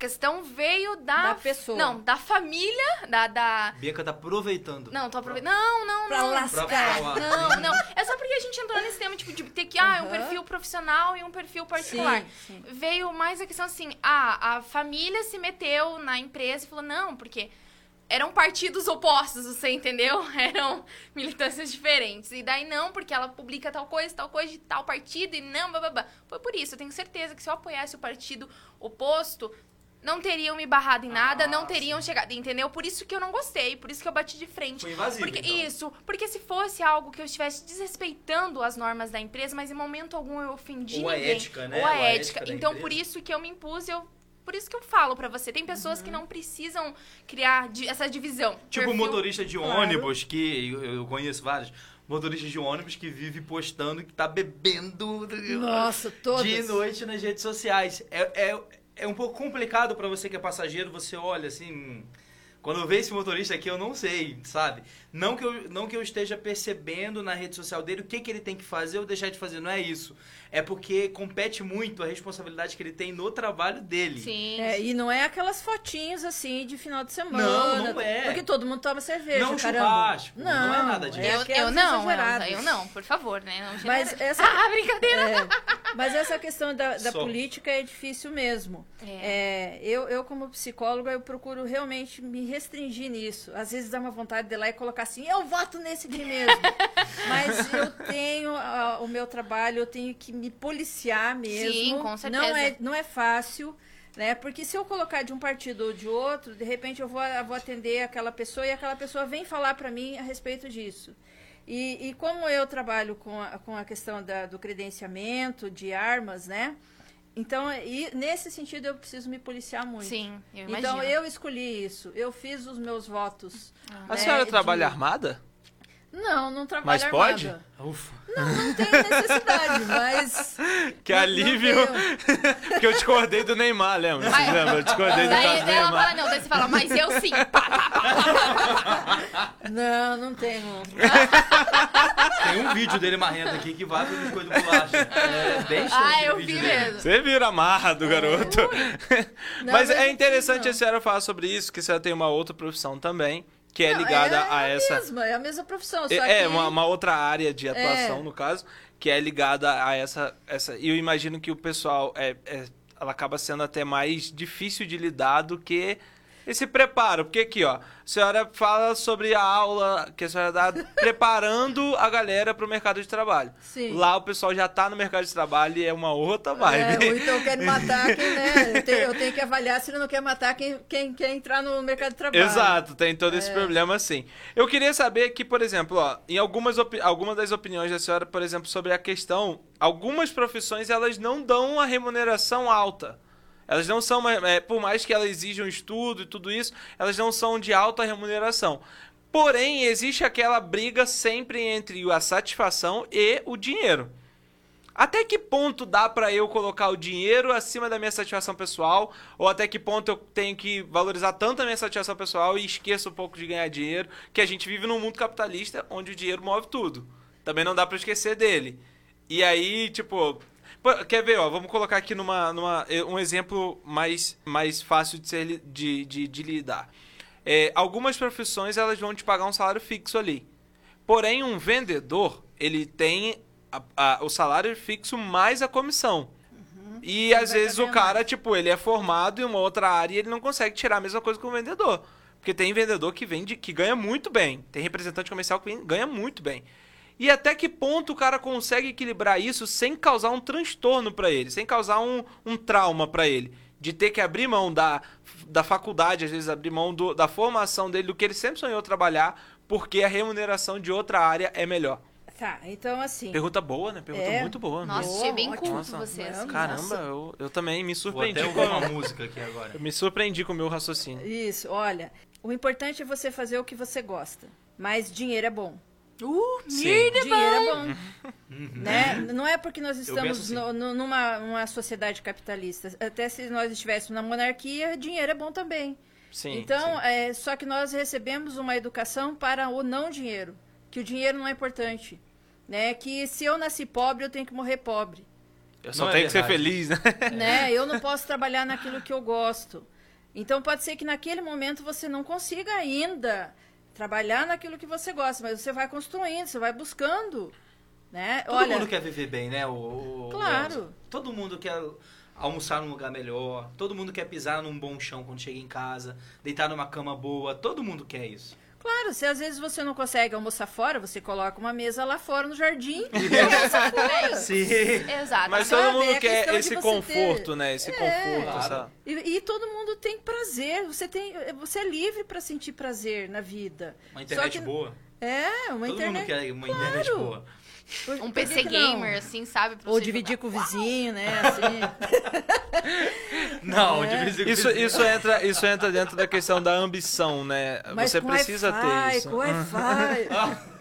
Speaker 4: A questão veio da
Speaker 5: Da pessoa.
Speaker 4: Não, da família, da da
Speaker 3: Bianca tá aproveitando.
Speaker 4: Não, tô aproveitando. Não, não,
Speaker 5: Pra
Speaker 4: não.
Speaker 5: lascar.
Speaker 3: Pra falar.
Speaker 4: Não, não. É só porque a gente entrou nesse tema, tipo, de ter que, ah, é um perfil profissional e um perfil particular.
Speaker 5: Sim, sim.
Speaker 4: Veio mais a questão assim, ah, a família se meteu na empresa e falou, não, porque eram partidos opostos, você entendeu? Eram militâncias diferentes. E daí não, porque ela publica tal coisa, tal coisa de tal partido e não, bababá. Foi por isso, eu tenho certeza que se eu apoiasse o partido oposto, não teriam me barrado em nada,
Speaker 3: Ah,
Speaker 4: não teriam chegado, entendeu? Por isso que eu não gostei, por isso que eu bati de frente.
Speaker 3: Foi invasivo,
Speaker 4: Porque,
Speaker 3: então.
Speaker 4: Isso, porque se fosse algo que eu estivesse desrespeitando as normas da empresa, mas em momento algum eu ofendi
Speaker 3: Ou a
Speaker 4: ninguém.
Speaker 3: ética, né?
Speaker 4: Ou a
Speaker 3: Ou a
Speaker 4: ética.
Speaker 3: ética
Speaker 4: então, por isso que eu me impus, eu... Por isso que eu falo pra você, tem pessoas
Speaker 3: Uhum.
Speaker 4: que não precisam criar di- essa divisão.
Speaker 3: Tipo
Speaker 4: Perfil-
Speaker 3: motorista de
Speaker 5: Claro.
Speaker 3: ônibus, que eu, conheço vários. Motoristas de ônibus que vive postando que tá bebendo
Speaker 5: Nossa, todas.
Speaker 3: de noite nas redes sociais. É, é, é um pouco complicado pra você que é passageiro, você olha assim. hum, Quando eu vejo esse motorista aqui, eu não sei, sabe? Não que, eu, não que eu esteja percebendo na rede social dele o que, que ele tem que fazer ou deixar de fazer, não é isso. É porque compete muito a responsabilidade que ele tem no trabalho dele.
Speaker 4: Sim.
Speaker 5: É, e não é aquelas fotinhos assim de final de semana.
Speaker 3: Não, não é.
Speaker 5: Porque todo mundo toma cerveja,
Speaker 3: Não
Speaker 5: caramba.
Speaker 3: churrasco, não é nada disso.
Speaker 5: É
Speaker 4: eu,
Speaker 5: aquelas
Speaker 4: eu não. Elza, eu não, por favor, né? Não
Speaker 5: Mas essa-
Speaker 4: Ah, brincadeira!
Speaker 5: É, Mas essa questão da, da política é difícil mesmo.
Speaker 4: É.
Speaker 5: É, eu, eu, como psicóloga, eu procuro realmente me restringir nisso. Às vezes dá uma vontade de ir lá e colocar assim, eu voto nesse aqui mesmo. Mas eu tenho ah, o meu trabalho, eu tenho que me policiar mesmo.
Speaker 4: Sim, com
Speaker 5: Não
Speaker 4: certeza.
Speaker 5: é, não é fácil. Né? Porque se eu colocar de um partido ou de outro, de repente eu vou, eu vou atender aquela pessoa e aquela pessoa vem falar para mim a respeito disso. E, e como eu trabalho com a, com a questão da- do credenciamento de armas, né? Então, e nesse sentido, eu preciso me policiar muito.
Speaker 4: Sim, eu imagino.
Speaker 5: Então, eu escolhi isso. Eu fiz os meus votos.
Speaker 2: A
Speaker 5: né,
Speaker 2: senhora
Speaker 5: de-
Speaker 2: trabalha armada?
Speaker 5: Não, não trabalho
Speaker 2: Mas pode?
Speaker 5: armada.
Speaker 3: Ufa.
Speaker 5: Não, não tem necessidade, mas...
Speaker 2: Que
Speaker 5: não-
Speaker 2: alívio.
Speaker 5: tenho.
Speaker 2: Porque eu discordei do Neymar, lembra?
Speaker 4: Mas-
Speaker 2: lembram? Eu discordei do do
Speaker 4: daí ela
Speaker 2: Neymar.
Speaker 4: fala, não, daí você fala, mas eu sim. Pá, pá, pá.
Speaker 5: Não, não tenho.
Speaker 3: Tem um vídeo dele marrendo aqui que vai pro biscoito bolacha. É bem
Speaker 4: Ah, eu
Speaker 3: o
Speaker 4: vi mesmo.
Speaker 2: Você vira a marra do garoto.
Speaker 5: Não,
Speaker 2: mas é
Speaker 5: não
Speaker 2: interessante
Speaker 5: fiz,
Speaker 2: a senhora falar sobre isso, que a senhora tem uma outra profissão também, que é ligada
Speaker 5: é,
Speaker 2: a
Speaker 5: é
Speaker 2: essa.
Speaker 5: Mesma, é a mesma profissão, só
Speaker 2: É,
Speaker 5: que...
Speaker 2: uma, uma outra área de atuação,
Speaker 5: É.
Speaker 2: no caso, que é ligada a essa. essa e eu imagino que o pessoal é, é- ela acaba sendo até mais difícil de lidar do que esse preparo. Porque aqui, ó, a senhora fala sobre a aula que a senhora dá preparando a galera para o mercado de trabalho.
Speaker 5: Sim.
Speaker 2: Lá o pessoal já tá no mercado de trabalho e é uma outra
Speaker 5: É,
Speaker 2: vibe.
Speaker 5: ou então quer matar quem, né? Eu tenho, eu tenho que avaliar se ele não quer matar quem, quem quer entrar no mercado de trabalho.
Speaker 2: Exato, tem todo
Speaker 5: É.
Speaker 2: esse problema sim. Eu queria saber que, por exemplo, ó, em algumas, algumas das opiniões da senhora, por exemplo, sobre a questão, algumas profissões elas não dão uma remuneração alta. Elas não são, é, por mais que elas exijam estudo e tudo isso, elas não são de alta remuneração. Porém, existe aquela briga sempre entre a satisfação e o dinheiro. Até que ponto dá pra eu colocar o dinheiro acima da minha satisfação pessoal? Ou até que ponto eu tenho que valorizar tanto a minha satisfação pessoal e esqueço um pouco de ganhar dinheiro? Que a gente vive num mundo capitalista onde o dinheiro move tudo. Também não dá pra esquecer dele. E aí, tipo. Quer ver, ó? Vamos colocar aqui numa, numa, eh, um exemplo mais, mais fácil de, ser, de, de, de lidar. É, algumas profissões elas vão te pagar um salário fixo ali. Porém, um vendedor, ele tem a- a- o salário fixo mais a comissão. E às
Speaker 5: vai
Speaker 2: vezes o cara, tipo, ele é formado em uma outra área e ele não consegue tirar a mesma coisa que o vendedor. Porque tem vendedor que vende, que ganha muito bem. Tem representante comercial que ganha muito bem. E até que ponto o cara consegue equilibrar isso sem causar um transtorno pra ele, sem causar um, um trauma pra ele? De ter que abrir mão da, da faculdade, às vezes abrir mão do- da formação dele, do que ele sempre sonhou trabalhar, porque a remuneração de outra área é melhor.
Speaker 5: Tá, então assim.
Speaker 2: Pergunta boa, né? Pergunta
Speaker 5: É.
Speaker 2: muito boa.
Speaker 4: Nossa,
Speaker 5: Boa,
Speaker 4: achei bem culto
Speaker 2: Nossa,
Speaker 4: você, assim.
Speaker 2: Caramba,
Speaker 5: Nossa.
Speaker 2: eu, eu também me
Speaker 3: Vou
Speaker 2: surpreendi
Speaker 3: até
Speaker 2: com
Speaker 3: ouvir uma música aqui agora.
Speaker 2: Eu me surpreendi com o meu raciocínio.
Speaker 5: Isso, olha. O importante é você fazer o que você gosta. Mas dinheiro é bom.
Speaker 4: Uh,
Speaker 2: Sim.
Speaker 5: Dinheiro é
Speaker 4: bom.
Speaker 5: bom. né? Não é porque nós estamos
Speaker 3: assim.
Speaker 5: no- no- numa, numa sociedade capitalista. Até se nós estivéssemos na monarquia, dinheiro é bom também.
Speaker 2: Sim.
Speaker 5: então,
Speaker 2: sim.
Speaker 5: É, só que nós recebemos uma educação para o não dinheiro. Que o dinheiro não é importante. Né? Que se eu nasci pobre, eu tenho que morrer pobre.
Speaker 2: eu só
Speaker 3: não é
Speaker 2: tenho que ser feliz, né?
Speaker 5: né? Eu não posso trabalhar naquilo que eu gosto. Então pode ser que naquele momento você não consiga ainda trabalhar naquilo que você gosta, mas você vai construindo, você vai buscando, né?
Speaker 3: Todo
Speaker 5: Olha,
Speaker 3: mundo quer viver bem, né? O, o-
Speaker 5: Claro.
Speaker 3: o- todo mundo quer almoçar num lugar melhor. Todo mundo quer pisar num bom chão quando chega em casa. Deitar numa cama boa. Todo mundo quer isso.
Speaker 5: Claro, se às vezes você não consegue almoçar fora, você coloca uma mesa lá fora no jardim.
Speaker 4: Bem,
Speaker 3: Sim.
Speaker 4: Exato.
Speaker 2: Mas todo mundo
Speaker 5: é
Speaker 2: quer esse conforto,
Speaker 5: ter-
Speaker 2: né? Esse
Speaker 5: É.
Speaker 2: conforto,
Speaker 3: Claro.
Speaker 5: E, e todo mundo tem prazer. Você tem, você é livre para sentir prazer na vida.
Speaker 3: Uma internet
Speaker 5: Só que-
Speaker 3: boa.
Speaker 5: É, uma
Speaker 3: Todo
Speaker 5: internet.
Speaker 3: mundo quer uma internet
Speaker 5: Claro.
Speaker 3: boa.
Speaker 5: Por-
Speaker 4: Um
Speaker 5: por
Speaker 4: PC gamer, assim, sabe?
Speaker 5: Ou dividir
Speaker 4: jogar.
Speaker 5: com o vizinho, né? Assim.
Speaker 3: Não,
Speaker 5: É.
Speaker 3: vez em
Speaker 2: Isso,
Speaker 3: quando-
Speaker 2: isso, entra, isso entra dentro da questão da ambição, né?
Speaker 5: Mas
Speaker 2: Você
Speaker 5: com
Speaker 2: precisa ter isso.
Speaker 5: Com Wi-Fi.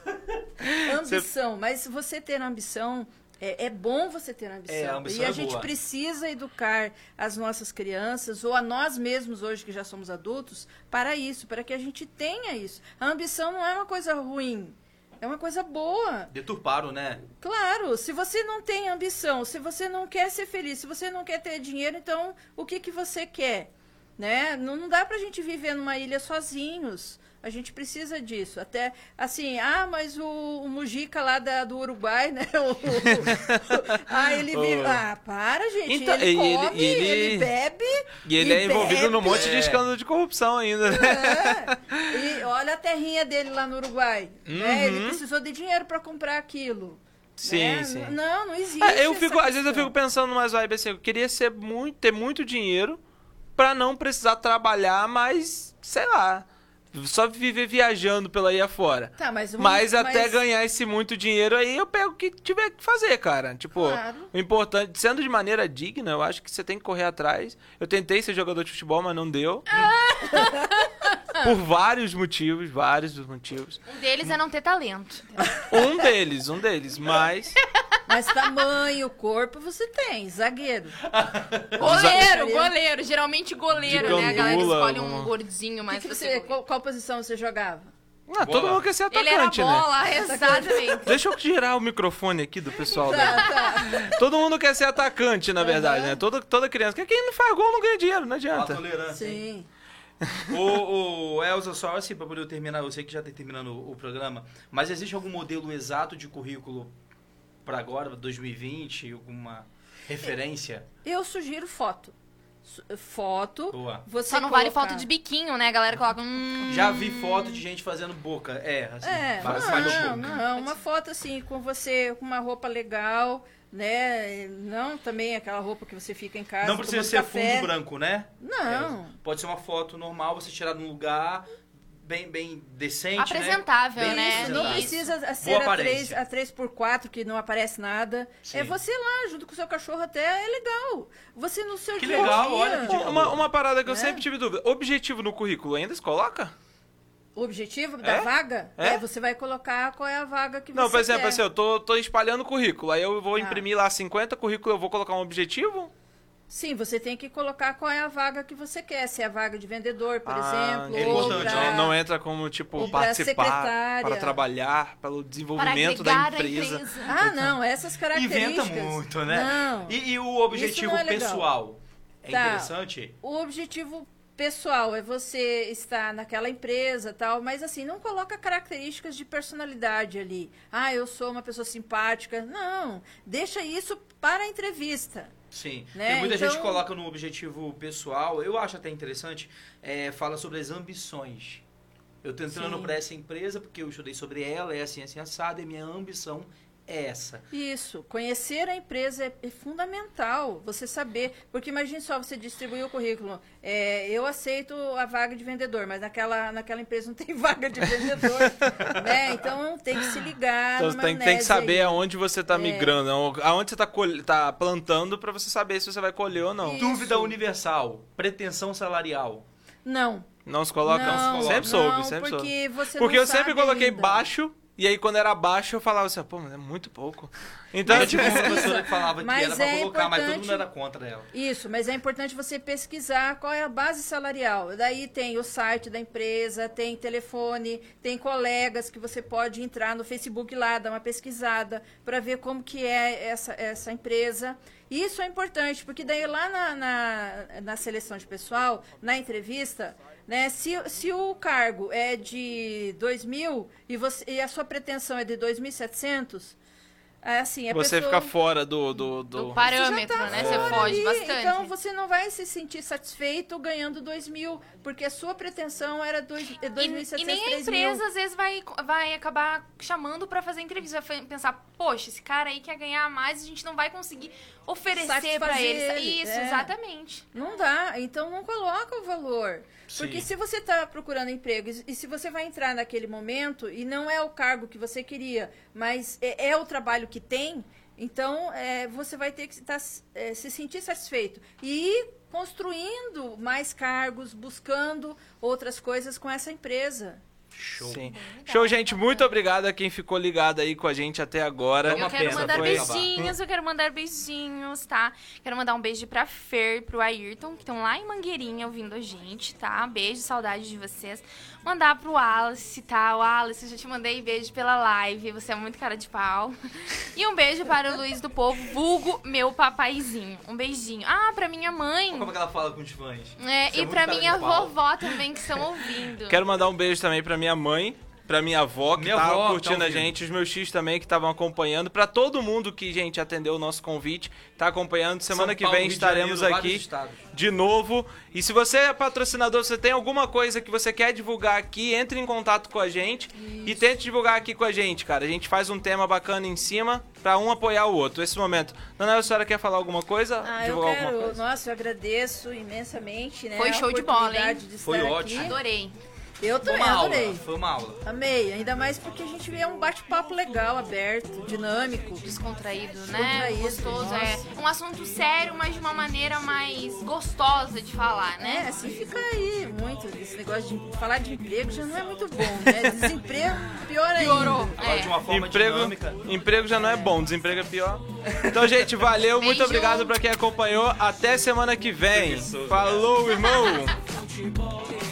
Speaker 5: Ambição, mas você ter ambição. É, é bom você ter ambição.
Speaker 3: É, a ambição
Speaker 5: e a
Speaker 3: é
Speaker 5: gente
Speaker 3: boa.
Speaker 5: precisa educar as nossas crianças, ou a nós mesmos hoje que já somos adultos, para isso, para que a gente tenha isso. A ambição não é uma coisa ruim, é uma coisa boa.
Speaker 3: Deturparam, né?
Speaker 5: Claro, se você não tem ambição, se você não quer ser feliz, se você não quer ter dinheiro, então o que, que você quer? né? Não, não dá pra gente viver numa ilha sozinhos. A gente precisa disso. Até assim, ah, mas o, o Mujica lá da, do Uruguai, né? O- o- ah, ele vive. Ah, para, gente.
Speaker 2: Então,
Speaker 5: ele
Speaker 2: e ele-
Speaker 5: come,
Speaker 2: e ele-
Speaker 5: ele bebe.
Speaker 2: E ele é envolvido
Speaker 5: bebe.
Speaker 2: num monte de escândalo de corrupção ainda, né?
Speaker 5: É. E olha a terrinha dele lá no Uruguai. né? Ele
Speaker 2: Uhum.
Speaker 5: precisou de dinheiro pra comprar aquilo.
Speaker 2: Sim,
Speaker 5: né?
Speaker 2: sim.
Speaker 5: Não, não existe.
Speaker 2: É, eu fico, às vezes eu fico pensando mais vibe assim, eu queria ser muito, ter muito dinheiro pra não precisar trabalhar, mas sei lá, só viver viajando pela aí afora.
Speaker 5: Tá, mas, um-
Speaker 2: Mas até
Speaker 5: mas-
Speaker 2: ganhar esse muito dinheiro aí, eu pego o que tiver que fazer, cara. Tipo,
Speaker 5: Claro.
Speaker 2: o importante, sendo de maneira digna, eu acho que você tem que correr atrás. Eu tentei ser jogador de futebol, mas não deu. Por vários motivos, vários motivos.
Speaker 4: Um deles é não ter talento.
Speaker 2: Um deles, um deles, mas.
Speaker 5: Mas tamanho, corpo você tem, zagueiro.
Speaker 4: Goleiro, goleiro. Geralmente goleiro,
Speaker 2: De
Speaker 4: né? A galera
Speaker 2: gandula,
Speaker 4: escolhe um gordinho mais
Speaker 5: Que que você, qual, qual posição você jogava?
Speaker 2: Ah, todo
Speaker 3: Bola.
Speaker 2: mundo quer ser
Speaker 4: Ele era
Speaker 2: atacante, né?
Speaker 4: bola, exatamente.
Speaker 2: Deixa eu girar o microfone aqui do pessoal. da-
Speaker 5: Tá, tá.
Speaker 2: Todo mundo quer ser atacante, na verdade, né? Toda, toda criança. Porque quem não faz gol não ganha dinheiro, não
Speaker 3: A
Speaker 2: adianta.
Speaker 3: tolerância. hein?
Speaker 5: Sim.
Speaker 3: o, o Elza, só assim, pra poder terminar, eu sei que já tá terminando o, o programa, mas existe algum modelo exato de currículo pra agora, 2020? Alguma referência?
Speaker 5: Eu sugiro foto. Foto.
Speaker 3: Boa.
Speaker 5: Você
Speaker 4: Só não vale foto de biquinho, né? A galera coloca. Hum,
Speaker 3: Já vi foto de gente fazendo boca. É, assim,
Speaker 5: É, não,
Speaker 3: boca.
Speaker 5: não, uma foto assim, com você, com uma roupa legal, né? Não também aquela roupa que você fica em casa.
Speaker 3: Não precisa ser
Speaker 5: café.
Speaker 3: fundo branco, né?
Speaker 5: Não.
Speaker 3: É, pode ser uma foto normal, você tirar num lugar bem, bem decente,
Speaker 4: Apresentável,
Speaker 3: né? Bem
Speaker 4: né?
Speaker 5: Isso, não
Speaker 3: apresentável.
Speaker 5: precisa ser
Speaker 3: Boa
Speaker 5: a 3,
Speaker 3: aparência.
Speaker 5: a 3x4, que não aparece nada.
Speaker 3: Sim.
Speaker 5: É você lá, junto com o seu cachorro até, é legal. Você no seu
Speaker 3: Que
Speaker 5: dia
Speaker 3: legal,
Speaker 5: dia,
Speaker 3: olha que
Speaker 2: Uma, uma parada que eu
Speaker 5: Né?
Speaker 2: sempre tive dúvida. Objetivo no currículo ainda se coloca?
Speaker 5: O objetivo da
Speaker 2: É?
Speaker 5: vaga
Speaker 2: É?
Speaker 5: é? você vai colocar qual é a vaga que
Speaker 2: Não,
Speaker 5: você
Speaker 2: por exemplo,
Speaker 5: quer.
Speaker 2: assim, eu tô, tô espalhando currículo. Aí eu vou
Speaker 5: Tá.
Speaker 2: imprimir lá 50 currículos, eu vou colocar um objetivo?
Speaker 5: Sim, você tem que colocar qual é a vaga que você quer. Se é a vaga de vendedor, por
Speaker 2: Ah,
Speaker 5: exemplo,
Speaker 3: é
Speaker 5: ou
Speaker 3: importante,
Speaker 5: pra...
Speaker 2: Não entra como, tipo, participar, para trabalhar, pelo
Speaker 4: para
Speaker 2: desenvolvimento da empresa.
Speaker 4: empresa.
Speaker 5: Ah, não, essas características.
Speaker 3: Inventa muito, né?
Speaker 5: Não.
Speaker 3: E, e o objetivo
Speaker 5: não é
Speaker 3: pessoal? É
Speaker 5: Tá.
Speaker 3: interessante?
Speaker 5: O objetivo pessoal é você estar naquela empresa tal, mas assim, não coloca características de personalidade ali. Ah, eu sou uma pessoa simpática. Não, deixa isso para a entrevista.
Speaker 3: Sim.
Speaker 5: Né?
Speaker 3: Tem muita gente
Speaker 5: Então-
Speaker 3: coloca no objetivo pessoal, eu acho até interessante, é, fala sobre as ambições. Eu tô entrando para essa empresa porque eu estudei sobre ela, é assim, assim, assado, e minha ambição é essa.
Speaker 5: Isso, conhecer a empresa é, é fundamental, você saber, porque imagine só, você distribuir o currículo, é, eu aceito a vaga de vendedor, mas naquela, naquela empresa não tem vaga de vendedor, né? Então tem que se ligar
Speaker 2: Então tem, tem que saber
Speaker 5: aí.
Speaker 2: aonde você tá
Speaker 5: É.
Speaker 2: migrando, aonde você tá, colhe- tá plantando pra você saber se você vai colher ou não.
Speaker 5: Isso.
Speaker 3: Dúvida universal, pretensão salarial.
Speaker 5: Não,
Speaker 2: Não se coloca?
Speaker 5: não,
Speaker 2: Sempre soube,
Speaker 5: não,
Speaker 2: sempre soube.
Speaker 5: porque você
Speaker 2: Porque
Speaker 5: não
Speaker 2: eu sempre coloquei
Speaker 5: ainda.
Speaker 2: baixo, e aí quando era baixo eu falava assim, pô, mas é muito pouco. Então,
Speaker 3: eu
Speaker 2: tipo,
Speaker 3: tive uma professora que falava que
Speaker 5: Mas
Speaker 3: era pra
Speaker 5: é
Speaker 3: colocar, mas todo mundo era contra ela.
Speaker 5: Isso, mas é importante você pesquisar qual é a base salarial. Daí tem o site da empresa, tem telefone, tem colegas que você pode entrar no Facebook lá, dar uma pesquisada para ver como que é essa, essa empresa. Isso é importante, porque daí lá na, na, na seleção de pessoal, na entrevista, né, se, se o cargo é de 2 mil e, você, e a sua pretensão é de 2.700, é assim, a
Speaker 2: você
Speaker 5: pessoa...
Speaker 2: fica fora do... do, do...
Speaker 4: Do parâmetro,
Speaker 5: tá
Speaker 4: né? Você foge bastante.
Speaker 5: Então você não vai se sentir satisfeito ganhando 2 mil, porque a sua pretensão era dois- é 2.700,
Speaker 4: E, e nem a
Speaker 5: 3 mil.
Speaker 4: empresa, às vezes, vai, vai acabar chamando pra fazer entrevista. Vai pensar, poxa, esse cara aí quer ganhar mais, a gente não vai conseguir oferecer pra ele. Isso,
Speaker 5: é.
Speaker 4: exatamente.
Speaker 5: Não dá, então não coloca o valor.
Speaker 3: Sim.
Speaker 5: Porque se você está procurando emprego e e se você vai entrar naquele momento e não é o cargo que você queria, mas é, é o trabalho que tem, então é, você vai ter que tá, é, se sentir satisfeito. E ir construindo mais cargos, buscando outras coisas com essa empresa.
Speaker 3: Show.
Speaker 2: Sim. Show, gente. Muito obrigado a quem ficou ligado aí com a gente até agora.
Speaker 3: É uma
Speaker 4: eu quero mandar
Speaker 2: foi-
Speaker 4: beijinhos, eu quero mandar beijinhos, tá? Quero mandar um beijo pra Fer, pro Ayrton, que estão lá em Mangueirinha ouvindo a gente, tá? Beijo, saudade de vocês. Mandar pro Wallace, tá? O Wallace, eu já te mandei beijo pela live, você é muito cara de pau. E um beijo para o Luiz do Povo, vulgo meu papaizinho. Um beijinho. Ah, pra minha mãe.
Speaker 3: Como é que ela fala com os fãs?
Speaker 4: É,
Speaker 3: Você é
Speaker 4: e
Speaker 3: muito
Speaker 4: pra minha vovó também, que estão ouvindo.
Speaker 2: Quero mandar um beijo também pra minha mãe, pra minha avó que
Speaker 3: Minha
Speaker 2: tava
Speaker 3: avó tá
Speaker 2: curtindo a
Speaker 3: ouvindo.
Speaker 2: gente, os meus tios também que estavam acompanhando, pra todo mundo que, gente, atendeu o nosso convite, tá acompanhando. Semana
Speaker 3: São
Speaker 2: que
Speaker 3: Paulo,
Speaker 2: vem
Speaker 3: Rio
Speaker 2: estaremos
Speaker 3: Janeiro,
Speaker 2: aqui de novo. E se você é patrocinador, você tem alguma coisa que você quer divulgar aqui, entre em contato com a gente e tente divulgar aqui com a gente, cara. A gente faz um tema bacana em cima pra um apoiar o outro. Esse momento. Dona a senhora quer falar alguma coisa?
Speaker 5: Ah, eu
Speaker 2: divulgar alguma
Speaker 5: quero.
Speaker 2: coisa?
Speaker 5: Nossa, eu agradeço imensamente, né?
Speaker 4: Foi
Speaker 5: a
Speaker 4: show de bola, hein?
Speaker 5: de
Speaker 3: Foi ótimo.
Speaker 5: aqui.
Speaker 4: Adorei.
Speaker 5: Eu
Speaker 3: Foi
Speaker 5: também
Speaker 3: uma aula.
Speaker 5: adorei.
Speaker 3: Foi uma aula.
Speaker 5: Amei, ainda mais porque a gente vê um bate-papo legal, aberto, dinâmico.
Speaker 4: descontraído, né?
Speaker 5: Descontraído,
Speaker 4: Gostoso.
Speaker 5: nossa.
Speaker 4: É um assunto sério, mas de uma maneira mais gostosa de falar,
Speaker 5: É,
Speaker 4: né?
Speaker 5: assim fica aí muito. Esse negócio de falar de emprego já não é muito bom, né? Desemprego, pior ainda.
Speaker 4: Piorou.
Speaker 3: Agora
Speaker 4: É.
Speaker 3: de uma forma
Speaker 2: Emprego,
Speaker 3: dinâmica.
Speaker 2: emprego já não é bom, desemprego é pior. Então, gente, valeu, muito
Speaker 4: Beijo.
Speaker 2: obrigado pra quem acompanhou. Até semana que vem. Falou, irmão!